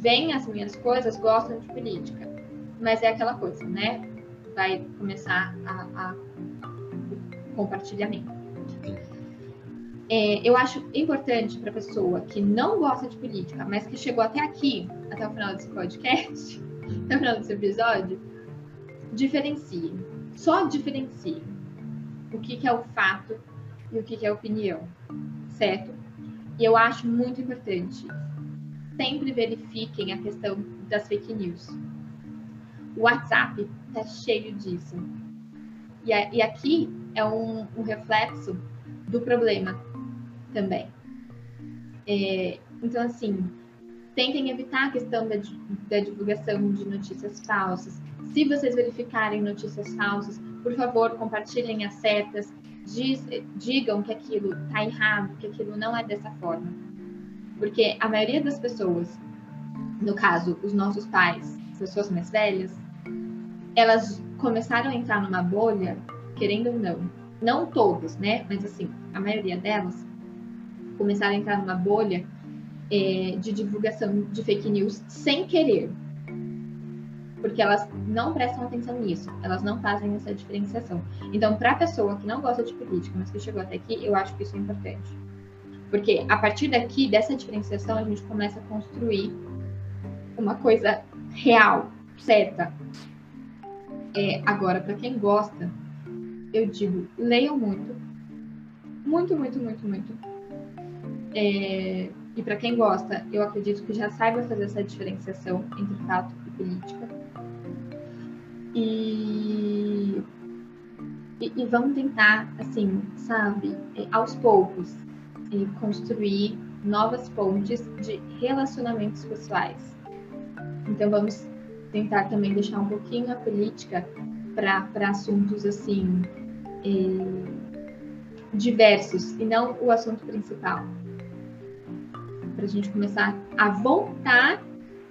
veem as minhas coisas gostam de política. Mas é aquela coisa, né? Vai começar a, a compartilhamento. É, eu acho importante para a pessoa que não gosta de política, mas que chegou até aqui, até o final desse podcast, até o final desse episódio, diferencie. Só diferencie o que, que é o fato e o que, que é opinião, certo? E eu acho muito importante. Sempre verifiquem a questão das fake news. O WhatsApp está cheio disso. E, e aqui é um, um, reflexo do problema também. É, então, assim, tentem evitar a questão da, da divulgação de notícias falsas. Se vocês verificarem notícias falsas, por favor, compartilhem as certas, diz, digam que aquilo está errado, que aquilo não é dessa forma. Porque a maioria das pessoas, no caso, os nossos pais, pessoas mais velhas, elas começaram a entrar numa bolha, querendo ou não. Não todas, né? Mas assim, a maioria delas começaram a entrar numa bolha é, de divulgação de fake news sem querer porque elas não prestam atenção nisso, elas não fazem essa diferenciação. Então, para a pessoa que não gosta de política, mas que chegou até aqui, eu acho que isso é importante. Porque a partir daqui, dessa diferenciação, a gente começa a construir uma coisa real, certa. É, agora, para quem gosta, eu digo, leiam muito. Muito, muito, muito, muito. É, e para quem gosta, eu acredito que já saiba fazer essa diferenciação entre fato e política e, e, e vamos tentar, assim, sabe, é, aos poucos, construir novas pontes de relacionamentos pessoais. Então, vamos tentar também deixar um pouquinho a política para assuntos, assim, é, diversos, e não o assunto principal. Para a gente começar a voltar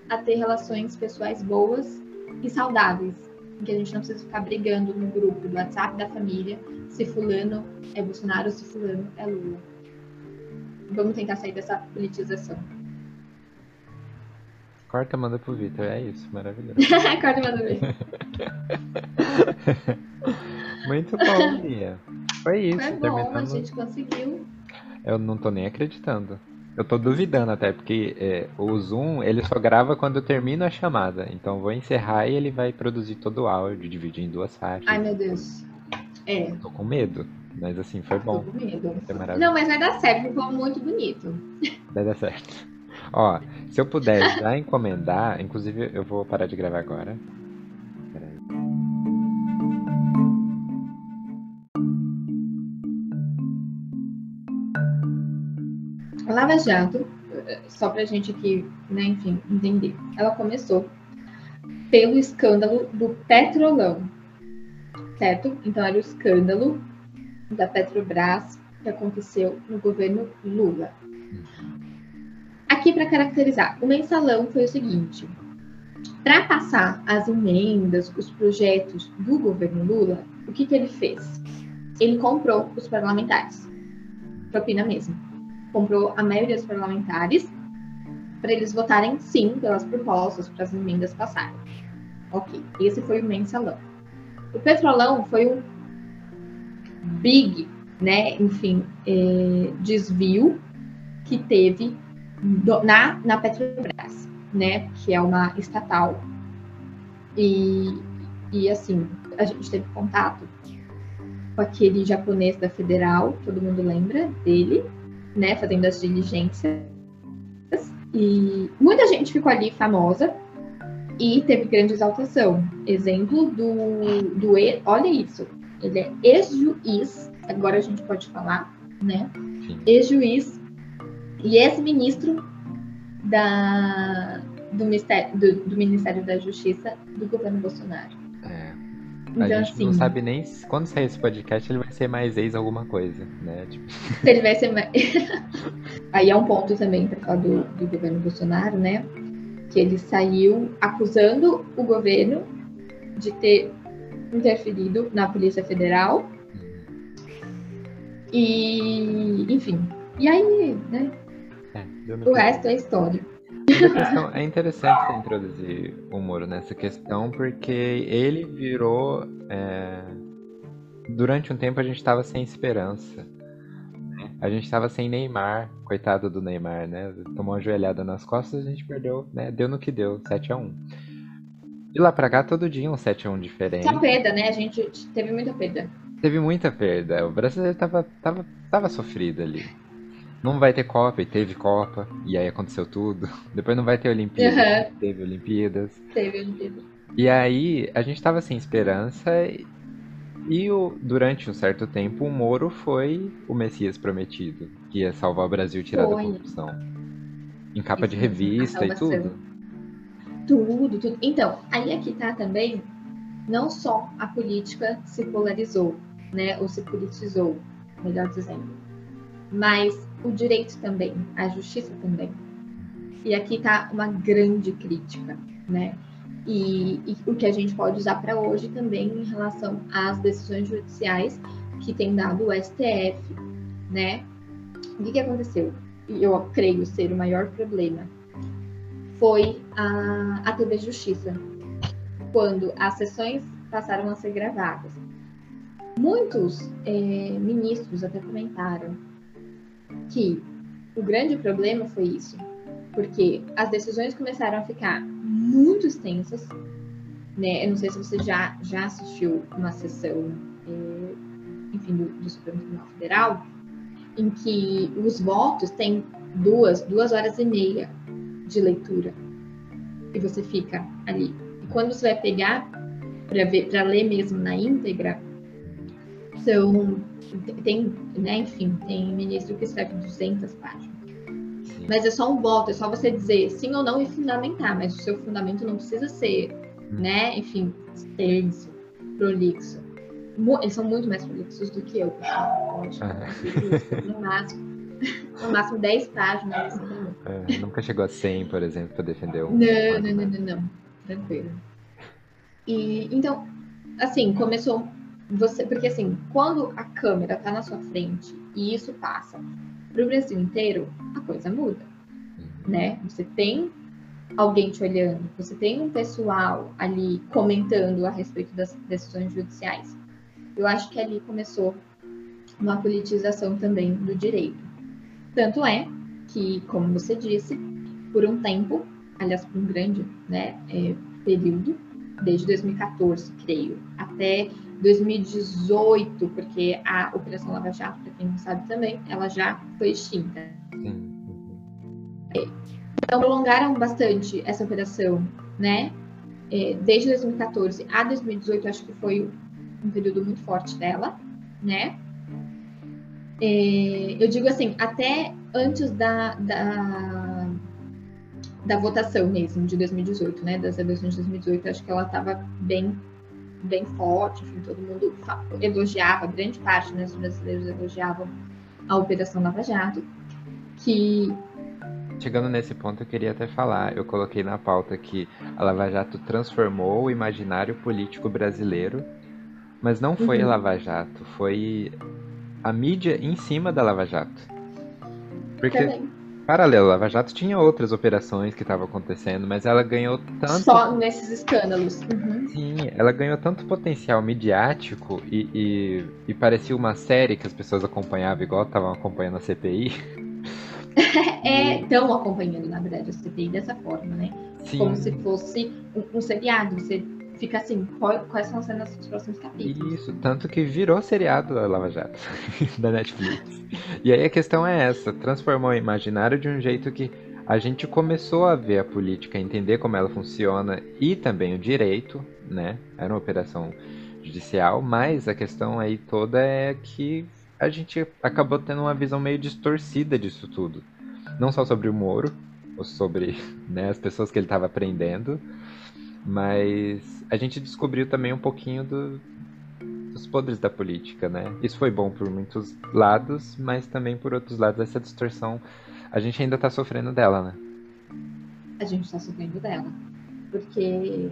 a ter relações pessoais boas e saudáveis em que a gente não precisa ficar brigando no grupo do WhatsApp da família se fulano é Bolsonaro se fulano é Lula. Vamos tentar sair dessa politização. Corta, manda pro Vitor, é isso, maravilhoso. Corta, manda pro Vitor. Muito bom, Lia. Foi isso. Foi bom, a gente conseguiu. Eu não tô nem acreditando. Eu tô duvidando até, porque é, o Zoom ele só grava quando eu termino a chamada. Então vou encerrar e ele vai produzir todo o áudio, dividir em duas faixas. Ai, meu Deus. É. Tô com medo. Mas assim, foi bom. Tô com medo. Não, mas vai dar certo, ficou muito bonito. Vai dar certo. Ó, se eu puder já encomendar, inclusive eu vou parar de gravar agora. A Lava Jato, só pra gente aqui, né, enfim, entender, ela começou pelo escândalo do Petrolão, certo? Então era o escândalo da Petrobras que aconteceu no governo Lula. Aqui para caracterizar, o mensalão foi o seguinte: para passar as emendas, os projetos do governo Lula, o que, que ele fez? Ele comprou os parlamentares, propina mesmo. Comprou a maioria dos parlamentares para eles votarem sim pelas propostas, para as emendas passarem. Ok, esse foi o mensalão. O petrolão foi um big, né, enfim, é, desvio que teve do, na, na Petrobras, né, que é uma estatal. E, e assim, a gente teve contato com aquele japonês da Federal, todo mundo lembra dele, né, fazendo as diligências. E muita gente ficou ali famosa e teve grande exaltação. Exemplo do, do olha isso, ele é ex-juiz, agora a gente pode falar, né? Ex-juiz e ex-ministro da, do, Ministério, do, do, Ministério da Justiça do governo Bolsonaro. É. Então, a gente assim, não sabe nem se, quando sair esse podcast ele vai ser mais ex alguma coisa, né? Tipo... Se ele vai ser mais. Aí é um ponto também para falar do, do governo Bolsonaro, né? Que ele saiu acusando o governo de ter interferido na Polícia Federal. E, enfim. E aí, né? O resto é história. Questão, é interessante introduzir o Moro nessa questão, porque ele virou. É... Durante um tempo a gente estava sem esperança. Né? A gente estava sem Neymar, coitado do Neymar, né? Tomou uma joelhada nas costas a gente perdeu, né? Deu no que deu, 7 a 1 De lá pra cá, todo dia um 7 a 1 diferente. Só perda, né? A gente teve muita perda. Teve muita perda. O brasileiro tava, tava, tava sofrido ali não vai ter Copa, e teve Copa, e aí aconteceu tudo. Depois não vai ter Olimpíadas, uhum. teve Olimpíadas. Teve Olimpíadas. E aí a gente tava sem esperança, e o, durante um certo tempo o Moro foi o Messias prometido, que ia salvar o Brasil e tirar foi. da corrupção. Em capa Isso, de revista e tudo. Tudo, tudo. Então, aí aqui tá também, não só a política se polarizou, né, ou se politizou, melhor dizendo, mas o direito também, a justiça também. E aqui está uma grande crítica, né? E, e, o que a gente pode usar para hoje também em relação às decisões judiciais que tem dado o STF, né? O que, que aconteceu? Eu creio ser o maior problema foi a, a TV Justiça, quando as sessões passaram a ser gravadas. Muitos é, ministros até comentaram que o grande problema foi isso, porque as decisões começaram a ficar muito extensas, né? Eu não sei se você já, já assistiu uma sessão, é, enfim, do, do Supremo Tribunal Federal, em que os votos têm duas, duas horas e meia de leitura. E você fica ali. E quando você vai pegar para ler mesmo na íntegra, são tem, né, enfim, tem ministro que escreve 200 páginas. Mas é só um voto, é só você dizer sim ou não e fundamentar, mas o seu fundamento não precisa ser, hum. né, enfim, extenso, prolixo. Eles são muito mais prolixos do que eu, pessoal. Ah. No máximo, no máximo 10 páginas. É, nunca chegou a 100, por exemplo, para defender um. Não, não, não, não, não. Tranquilo. E, então, assim, começou você, porque assim, quando a câmera está na sua frente e isso passa para o Brasil inteiro, a coisa muda, uhum. né? Você tem alguém te olhando, você tem um pessoal ali comentando a respeito das decisões judiciais. Eu acho que ali começou uma politização também do direito. Tanto é que, como você disse, por um tempo, aliás, por um grande né, é, período, desde 2014, creio, até 2018, porque a Operação Lava Jato, para quem não sabe também, ela já foi extinta. Sim. Então, prolongaram bastante essa operação, né? É, desde 2014 a 2018, acho que foi um período muito forte dela, né? É, eu digo assim, até antes da, da, da votação mesmo, de 2018, né? Das eleições de 2018, acho que ela estava bem, bem forte, enfim, todo mundo elogiava, grande parte né, dos brasileiros elogiavam a Operação Lava Jato, que Chegando nesse ponto, eu queria até falar. Eu coloquei na pauta que a Lava Jato transformou o imaginário político brasileiro, mas não foi uhum. a Lava Jato, foi a mídia em cima da Lava Jato. Porque, Também. Paralelo, a Lava Jato tinha outras operações que estavam acontecendo, mas ela ganhou tanto. Só nesses escândalos. Uhum. Sim, ela ganhou tanto potencial midiático e, e, e parecia uma série que as pessoas acompanhavam igual estavam acompanhando a CPI. é, estão acompanhando, na verdade, a CPI dessa forma, né? Sim. Como se fosse um, um seriado. Você fica assim, qual, quais são as cenas dos próximos capítulos. Isso, tanto que virou seriado da Lava Jato, da Netflix. E aí a questão é essa, transformou o imaginário de um jeito que a gente começou a ver a política, entender como ela funciona e também o direito, né? Era uma operação judicial, mas a questão aí toda é que a gente acabou tendo uma visão meio distorcida disso tudo. Não só sobre o Moro, ou sobre né, as pessoas que ele estava prendendo, mas a gente descobriu também um pouquinho do, dos podres da política, né? Isso foi bom por muitos lados, mas também por outros lados essa distorção a gente ainda está sofrendo dela, né? A gente está sofrendo dela, porque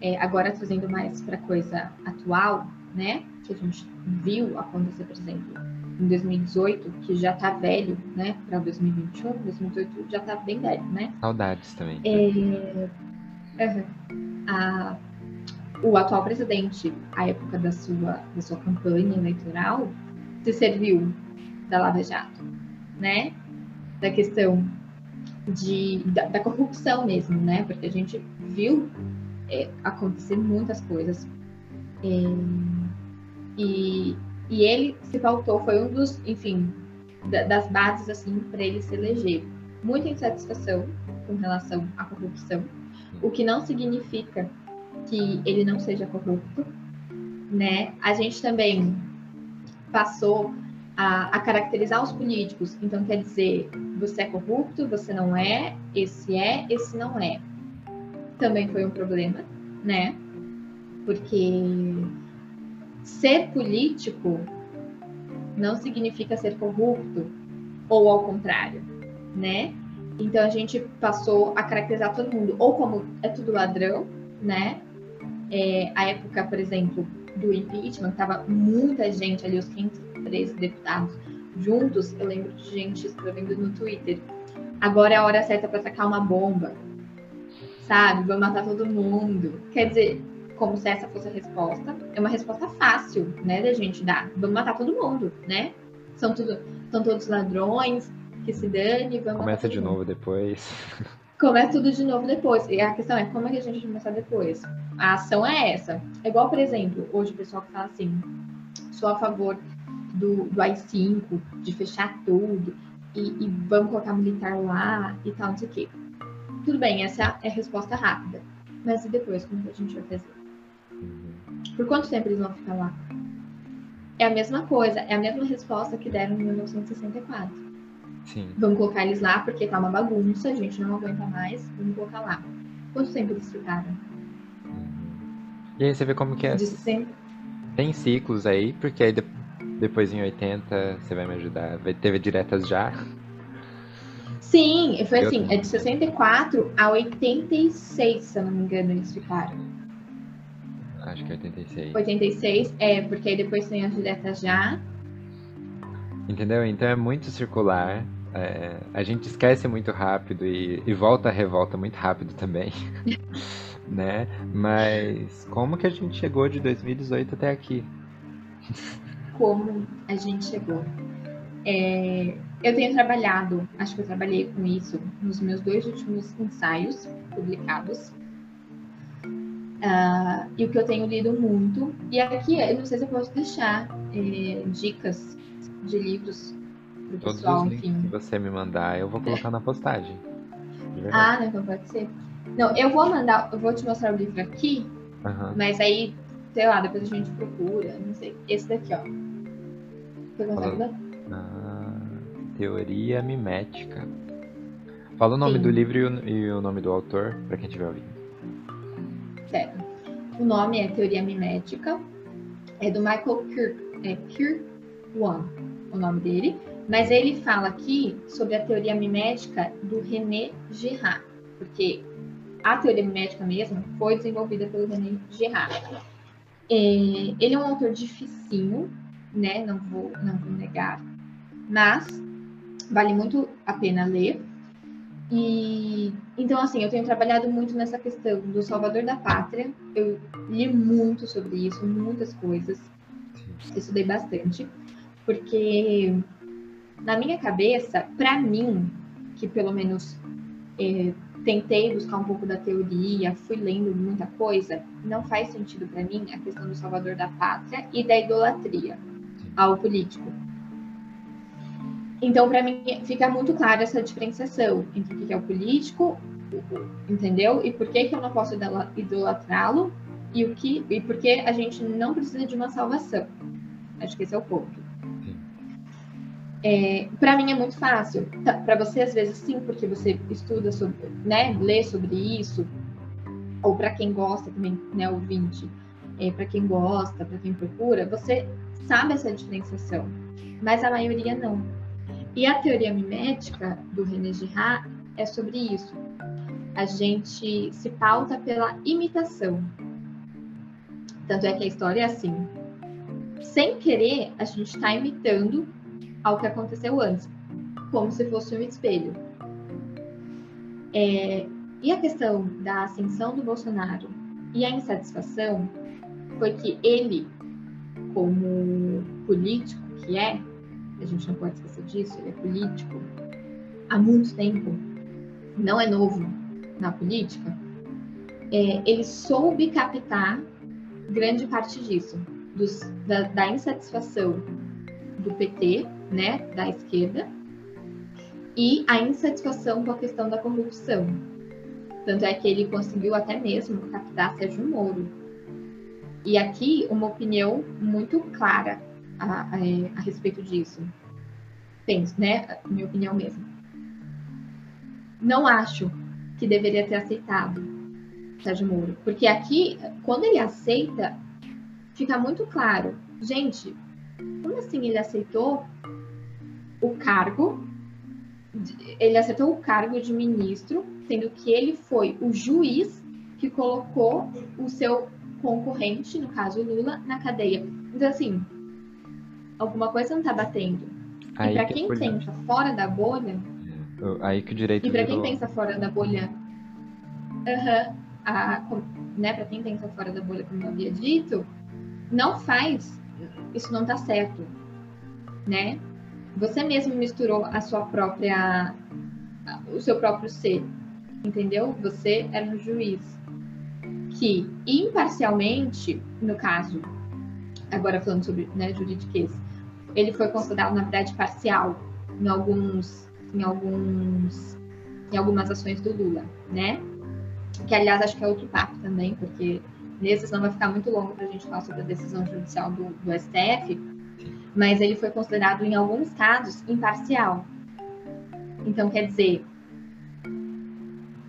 é, agora trazendo mais para coisa atual, né? Que a gente viu acontecer, por exemplo, em 2018, que já está velho, né? Para 2021, 2018 já está bem velho, né? Saudades também. É, Uhum. A, o atual presidente, à época da sua, da sua campanha eleitoral, se serviu da Lava Jato, né? Da questão de, da, da corrupção mesmo, né? Porque a gente viu é, acontecer muitas coisas. É, e, e ele se pautou, foi um dos, enfim, da, das bases, assim, para ele se eleger. Muita insatisfação com relação à corrupção, o que não significa que ele não seja corrupto, né? A gente também passou a, a, caracterizar os políticos. Então, quer dizer, você é corrupto, você não é, esse é, esse não é. Também foi um problema, né? Porque ser político não significa ser corrupto, ou ao contrário, né? Então a gente passou a caracterizar todo mundo ou como é tudo ladrão, né? É, a época, por exemplo, do impeachment, tava muita gente ali, os 513 deputados juntos. Eu lembro de gente escrevendo no Twitter. Agora é a hora certa para sacar uma bomba, sabe? Vamos matar todo mundo. Quer dizer, como se essa fosse a resposta. É uma resposta fácil, né, da gente dar. Vamos matar todo mundo, né? São tudo, são todos ladrões, que se dane, vamos. Começa de novo depois. Começa tudo de novo depois. E a questão é como é que a gente vai começar depois? A ação é essa. É igual, por exemplo, hoje o pessoal que fala assim, sou a favor do, do AI-5, de fechar tudo, e, e, vamos colocar militar lá e tal, não sei o quê. Tudo bem, essa é a resposta rápida. Mas e depois, como que a gente vai fazer? Por quanto tempo eles vão ficar lá? É a mesma coisa, é a mesma resposta que deram em 1964. Sim. Vamos colocar eles lá porque tá uma bagunça, a gente não aguenta mais, vamos colocar lá. Quanto tempo eles ficaram? E aí você vê como que é. De sempre. Tem ciclos aí, porque aí de... depois em 80 você vai me ajudar. Teve diretas já. Sim, foi assim, é de 64 a 86, se eu não me engano, eles ficaram. Acho que é 86. 86, é, porque aí depois tem as diretas já. Entendeu? Então é muito circular. É, a gente esquece muito rápido e, e volta a revolta muito rápido também. né? Mas como que a gente chegou de 2018 até aqui? Como a gente chegou? É, eu tenho trabalhado, acho que eu trabalhei com isso nos meus dois últimos ensaios publicados. Uh, e o que eu tenho lido muito, e aqui eu não sei se eu posso deixar é, dicas de livros Todos pessoal, os links enfim. que você me mandar, eu vou colocar na postagem. Ah, não, então pode ser. Não, eu vou mandar, eu vou te mostrar o livro aqui, Aham. mas aí, sei lá, depois a gente procura, não sei. Esse daqui, ó. Ver? Ah, teoria mimética. Fala o nome Sim. do livro e o, e o nome do autor, pra quem estiver ouvindo. Certo. O nome é Teoria Mimética. É do Michael Kirk, é Kirk One, o nome dele. Mas ele fala aqui sobre a teoria mimética do René Girard, porque a teoria mimética mesmo foi desenvolvida pelo René Girard. É, ele é um autor dificinho, né? Não vou, não vou negar, mas vale muito a pena ler. E então, assim, eu tenho trabalhado muito nessa questão do Salvador da Pátria. Eu li muito sobre isso, muitas coisas. Estudei bastante, porque na minha cabeça, para mim, que pelo menos eh, tentei buscar um pouco da teoria, fui lendo muita coisa, não faz sentido para mim a questão do Salvador da Pátria e da idolatria ao político. Então, para mim, fica muito clara essa diferenciação entre o que é o político, entendeu? E por que, que eu não posso idola- idolatrá-lo e o que e por que a gente não precisa de uma salvação. Acho que esse é o ponto. É, para mim é muito fácil. Para você às vezes sim, porque você estuda sobre, né, lê sobre isso. Ou para quem gosta também, né, ouvinte, é, para quem gosta, para quem procura, você sabe essa diferenciação. Mas a maioria não. E a teoria mimética do René Girard é sobre isso. A gente se pauta pela imitação. Tanto é que a história é assim. Sem querer, a gente está imitando ao que aconteceu antes, como se fosse um espelho. É, e a questão da ascensão do Bolsonaro e a insatisfação foi que ele, como político que é, a gente não pode esquecer disso, ele é político há muito tempo, não é novo na política, é, ele soube captar grande parte disso, dos, da, da insatisfação do PT, né, da esquerda, e a insatisfação com a questão da corrupção. Tanto é que ele conseguiu até mesmo captar Sérgio Moro. E aqui uma opinião muito clara a, a, a respeito disso. Penso, né? Minha opinião mesmo. Não acho que deveria ter aceitado Sérgio Moro. Porque aqui, quando ele aceita, fica muito claro. Gente, como assim ele aceitou o cargo? Ele aceitou o cargo de ministro, sendo que ele foi o juiz que colocou o seu concorrente, no caso Lula, na cadeia. Então, assim, alguma coisa não tá batendo. Aí e para que quem foi- pensa fora da bolha, Aí que o direito e para quem pensa fora da bolha, aham, a- com- né, para quem pensa fora da bolha, como eu havia dito, não faz, isso não tá certo, né? Você mesmo misturou a sua própria, o seu próprio ser, entendeu? Você era um juiz que imparcialmente, no caso, agora falando sobre né, juridiquês, ele foi considerado na verdade parcial em alguns, em alguns, em algumas ações do Lula, né? Que aliás acho que é outro papo também, porque nesse senão vai ficar muito longo para a gente falar sobre a decisão judicial do, do STF, mas ele foi considerado em alguns casos imparcial. Então quer dizer,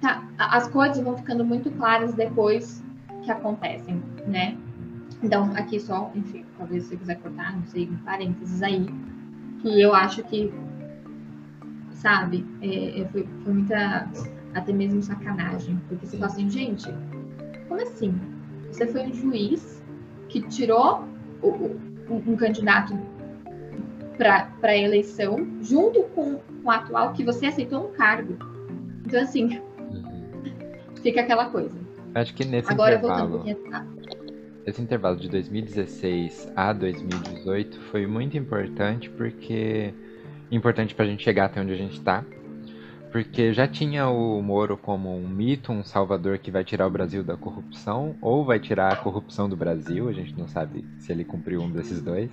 tá, as coisas vão ficando muito claras depois que acontecem, né? Então, aqui só, enfim, talvez você quiser cortar, não sei, um parênteses aí, que eu acho que, sabe, é, é, foi, foi muita, até mesmo sacanagem, porque você fala assim, gente, como assim? Você foi um juiz que tirou o- um, um candidato para a eleição, junto com, com o atual, que você aceitou um cargo. Então, assim, Uhum. fica aquela coisa. Acho que nesse Agora, um intervalo, pouquinho. Ah, esse intervalo de 2016 a 2018 foi muito importante porque importante pra gente chegar até onde a gente tá. Porque já tinha o Moro como um mito, um salvador que vai tirar o Brasil da corrupção, ou vai tirar a corrupção do Brasil, a gente não sabe se ele cumpriu um desses dois.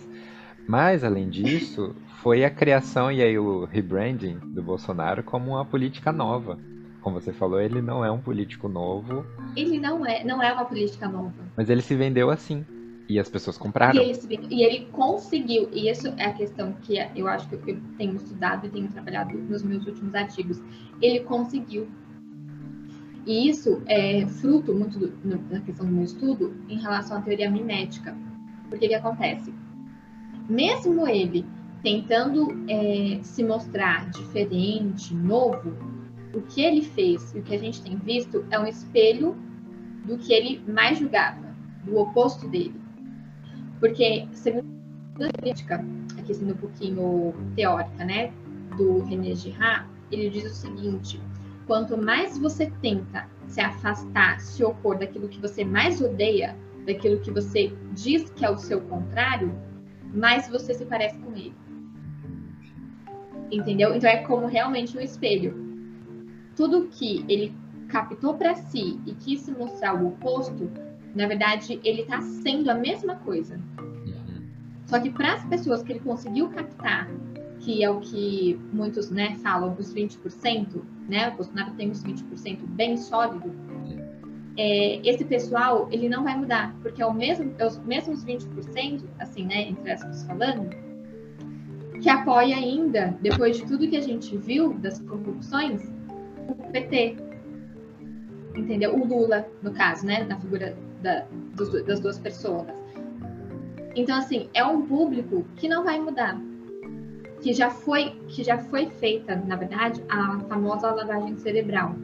Mas, além disso, foi a criação e aí o rebranding do Bolsonaro como uma política nova, como você falou, ele não é um político novo. Ele não é, não é uma política nova. Mas ele se vendeu assim. E as pessoas compraram. E ele, e ele, conseguiu, e isso é a questão que eu acho que eu tenho estudado e tenho trabalhado nos meus últimos artigos. Ele conseguiu. E isso é fruto muito do, no, da questão do meu estudo em relação à teoria mimética. Porque que acontece? Mesmo ele tentando é, se mostrar diferente, novo, o que ele fez e o que a gente tem visto é um espelho do que ele mais julgava, do oposto dele. Porque, segundo a crítica, aqui sendo um pouquinho teórica, né, do René Girard, ele diz o seguinte: quanto mais você tenta se afastar, se opor daquilo que você mais odeia, daquilo que você diz que é o seu contrário, mais você se parece com ele. Entendeu? Então é como realmente um espelho. Tudo que ele captou para si e quis se mostrar o oposto, na verdade, ele está sendo a mesma coisa. Só que para as pessoas que ele conseguiu captar, que é o que muitos né, falam, os 20%, né? O Bolsonaro tem os 20% bem sólido. É, esse pessoal, ele não vai mudar, porque é, o mesmo, é os mesmos 20%, assim, né, entre aspas falando, que apoia ainda, depois de tudo que a gente viu das corrupções, o PT. Entendeu? O Lula, no caso, né, na figura da, dos, das duas pessoas. Então, assim, é um público que não vai mudar. Que já foi, que já foi feita, na verdade, a famosa lavagem cerebral,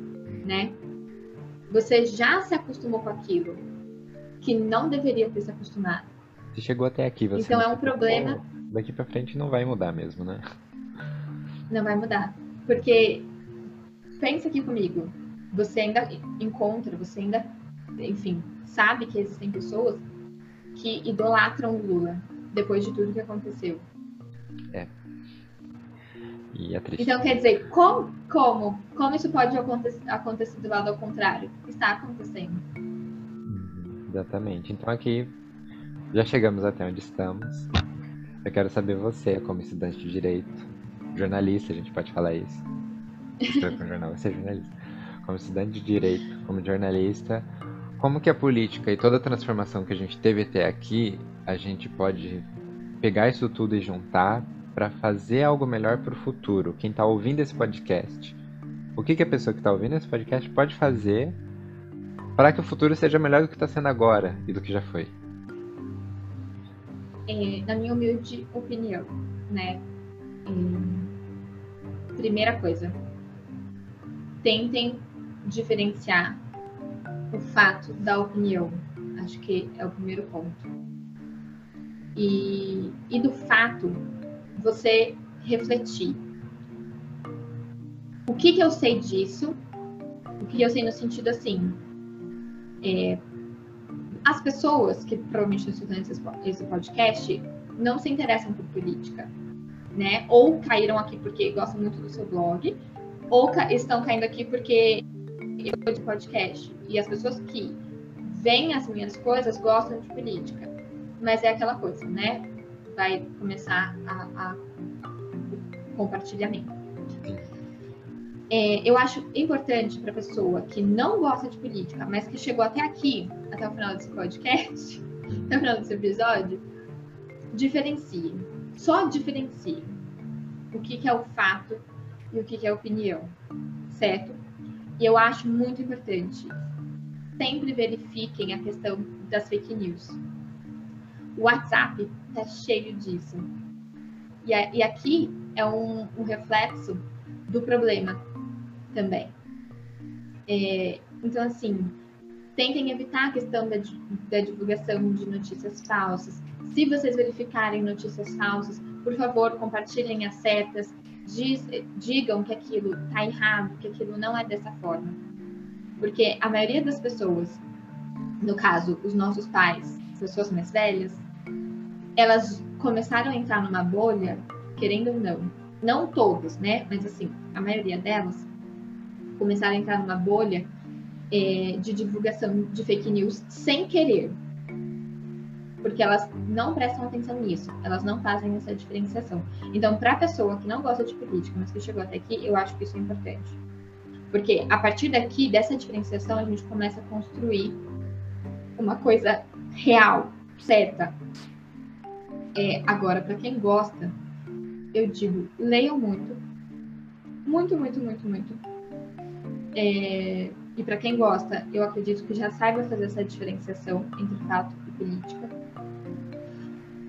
né? Você já se acostumou com aquilo que não deveria ter se acostumado. Você chegou até aqui, você Então é um problema. Daqui para frente não vai mudar mesmo, né? Não vai mudar. Porque pensa aqui comigo. Você ainda encontra, você ainda, enfim, sabe que existem pessoas que idolatram o Lula depois de tudo que aconteceu. É. E é triste. Então, quer dizer, como, como, como isso pode acontecer, acontecer do lado ao contrário? Está acontecendo. Uhum, exatamente. Então, aqui já chegamos até onde estamos. Eu quero saber você, como estudante de direito, jornalista, a gente pode falar isso. Com jornal, você é jornalista. Como estudante de direito, como jornalista, como que a política e toda a transformação que a gente teve até aqui, a gente pode pegar isso tudo e juntar para fazer algo melhor para o futuro? Quem está ouvindo esse podcast, o que, que a pessoa que está ouvindo esse podcast pode fazer para que o futuro seja melhor do que está sendo agora e do que já foi? É, na minha humilde opinião, né? É, primeira coisa, tentem diferenciar o fato da opinião. Acho que é o primeiro ponto. E, e do fato, você refletir. O que, que eu sei disso? O que eu sei no sentido assim? É, as pessoas que provavelmente estão escutando esse podcast não se interessam por política, né? Ou caíram aqui porque gostam muito do seu blog, ou estão caindo aqui porque eu de podcast. E as pessoas que veem as minhas coisas gostam de política. Mas é aquela coisa, né? Vai começar a, a compartilhamento. É, eu acho importante para a pessoa que não gosta de política, mas que chegou até aqui, até o final desse podcast, até o final desse episódio, diferencie. Só diferencie o que, que é o fato e o que, que é opinião, certo? E eu acho muito importante. Sempre verifiquem a questão das fake news. O WhatsApp está cheio disso. E, a, e, aqui é um, um, reflexo do problema também. É, então, assim, tentem evitar a questão da, da divulgação de notícias falsas. Se vocês verificarem notícias falsas, por favor, compartilhem as setas, diz, digam que aquilo está errado, que aquilo não é dessa forma. Porque a maioria das pessoas, no caso, os nossos pais, pessoas mais velhas, elas começaram a entrar numa bolha, querendo ou não. Não todas, né? Mas assim, a maioria delas começaram a entrar numa bolha é, de divulgação de fake news sem querer porque elas não prestam atenção nisso, elas não fazem essa diferenciação. Então, para a pessoa que não gosta de política, mas que chegou até aqui, eu acho que isso é importante. Porque a partir daqui, dessa diferenciação, a gente começa a construir uma coisa real, certa. É, agora, para quem gosta, eu digo, leiam muito. Muito, muito, muito, muito. É, e para quem gosta, eu acredito que já saiba fazer essa diferenciação entre fato e política.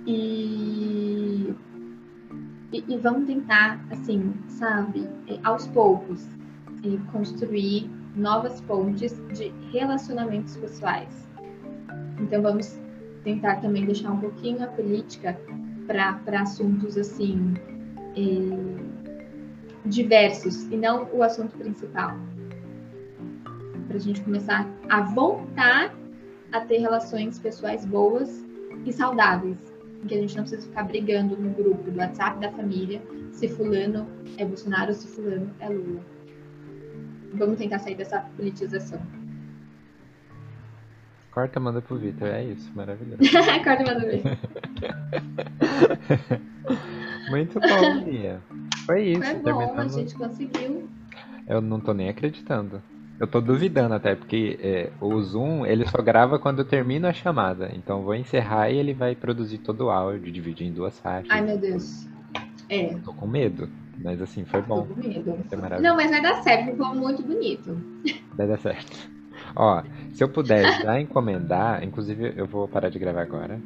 E, e, e vamos tentar, assim, sabe, é, aos poucos, é, construir novas pontes de relacionamentos pessoais. Então vamos tentar também deixar um pouquinho a política para assuntos assim é, diversos e não o assunto principal. Para a gente começar a voltar a ter relações pessoais boas e saudáveis, em que a gente não precisa ficar brigando no grupo do WhatsApp da família se fulano é Bolsonaro ou se fulano é Lula. Vamos tentar sair dessa politização. Corta, manda pro Vitor. É isso, maravilhoso. Corta, manda pro Vitor. Muito bom, Lia. Foi isso. Foi bom, terminamos... a gente conseguiu. Eu não tô nem acreditando. Eu tô duvidando até, porque é, o Zoom, ele só grava quando eu termino a chamada. Então eu vou encerrar e ele vai produzir todo o áudio, dividir em duas faixas. Ai, meu Deus. É. Eu tô com medo. Mas assim, foi bom. Tô com medo. Não, mas vai dar certo, ficou muito bonito. Vai dar certo. Ó, se eu puder já encomendar, inclusive eu vou parar de gravar agora.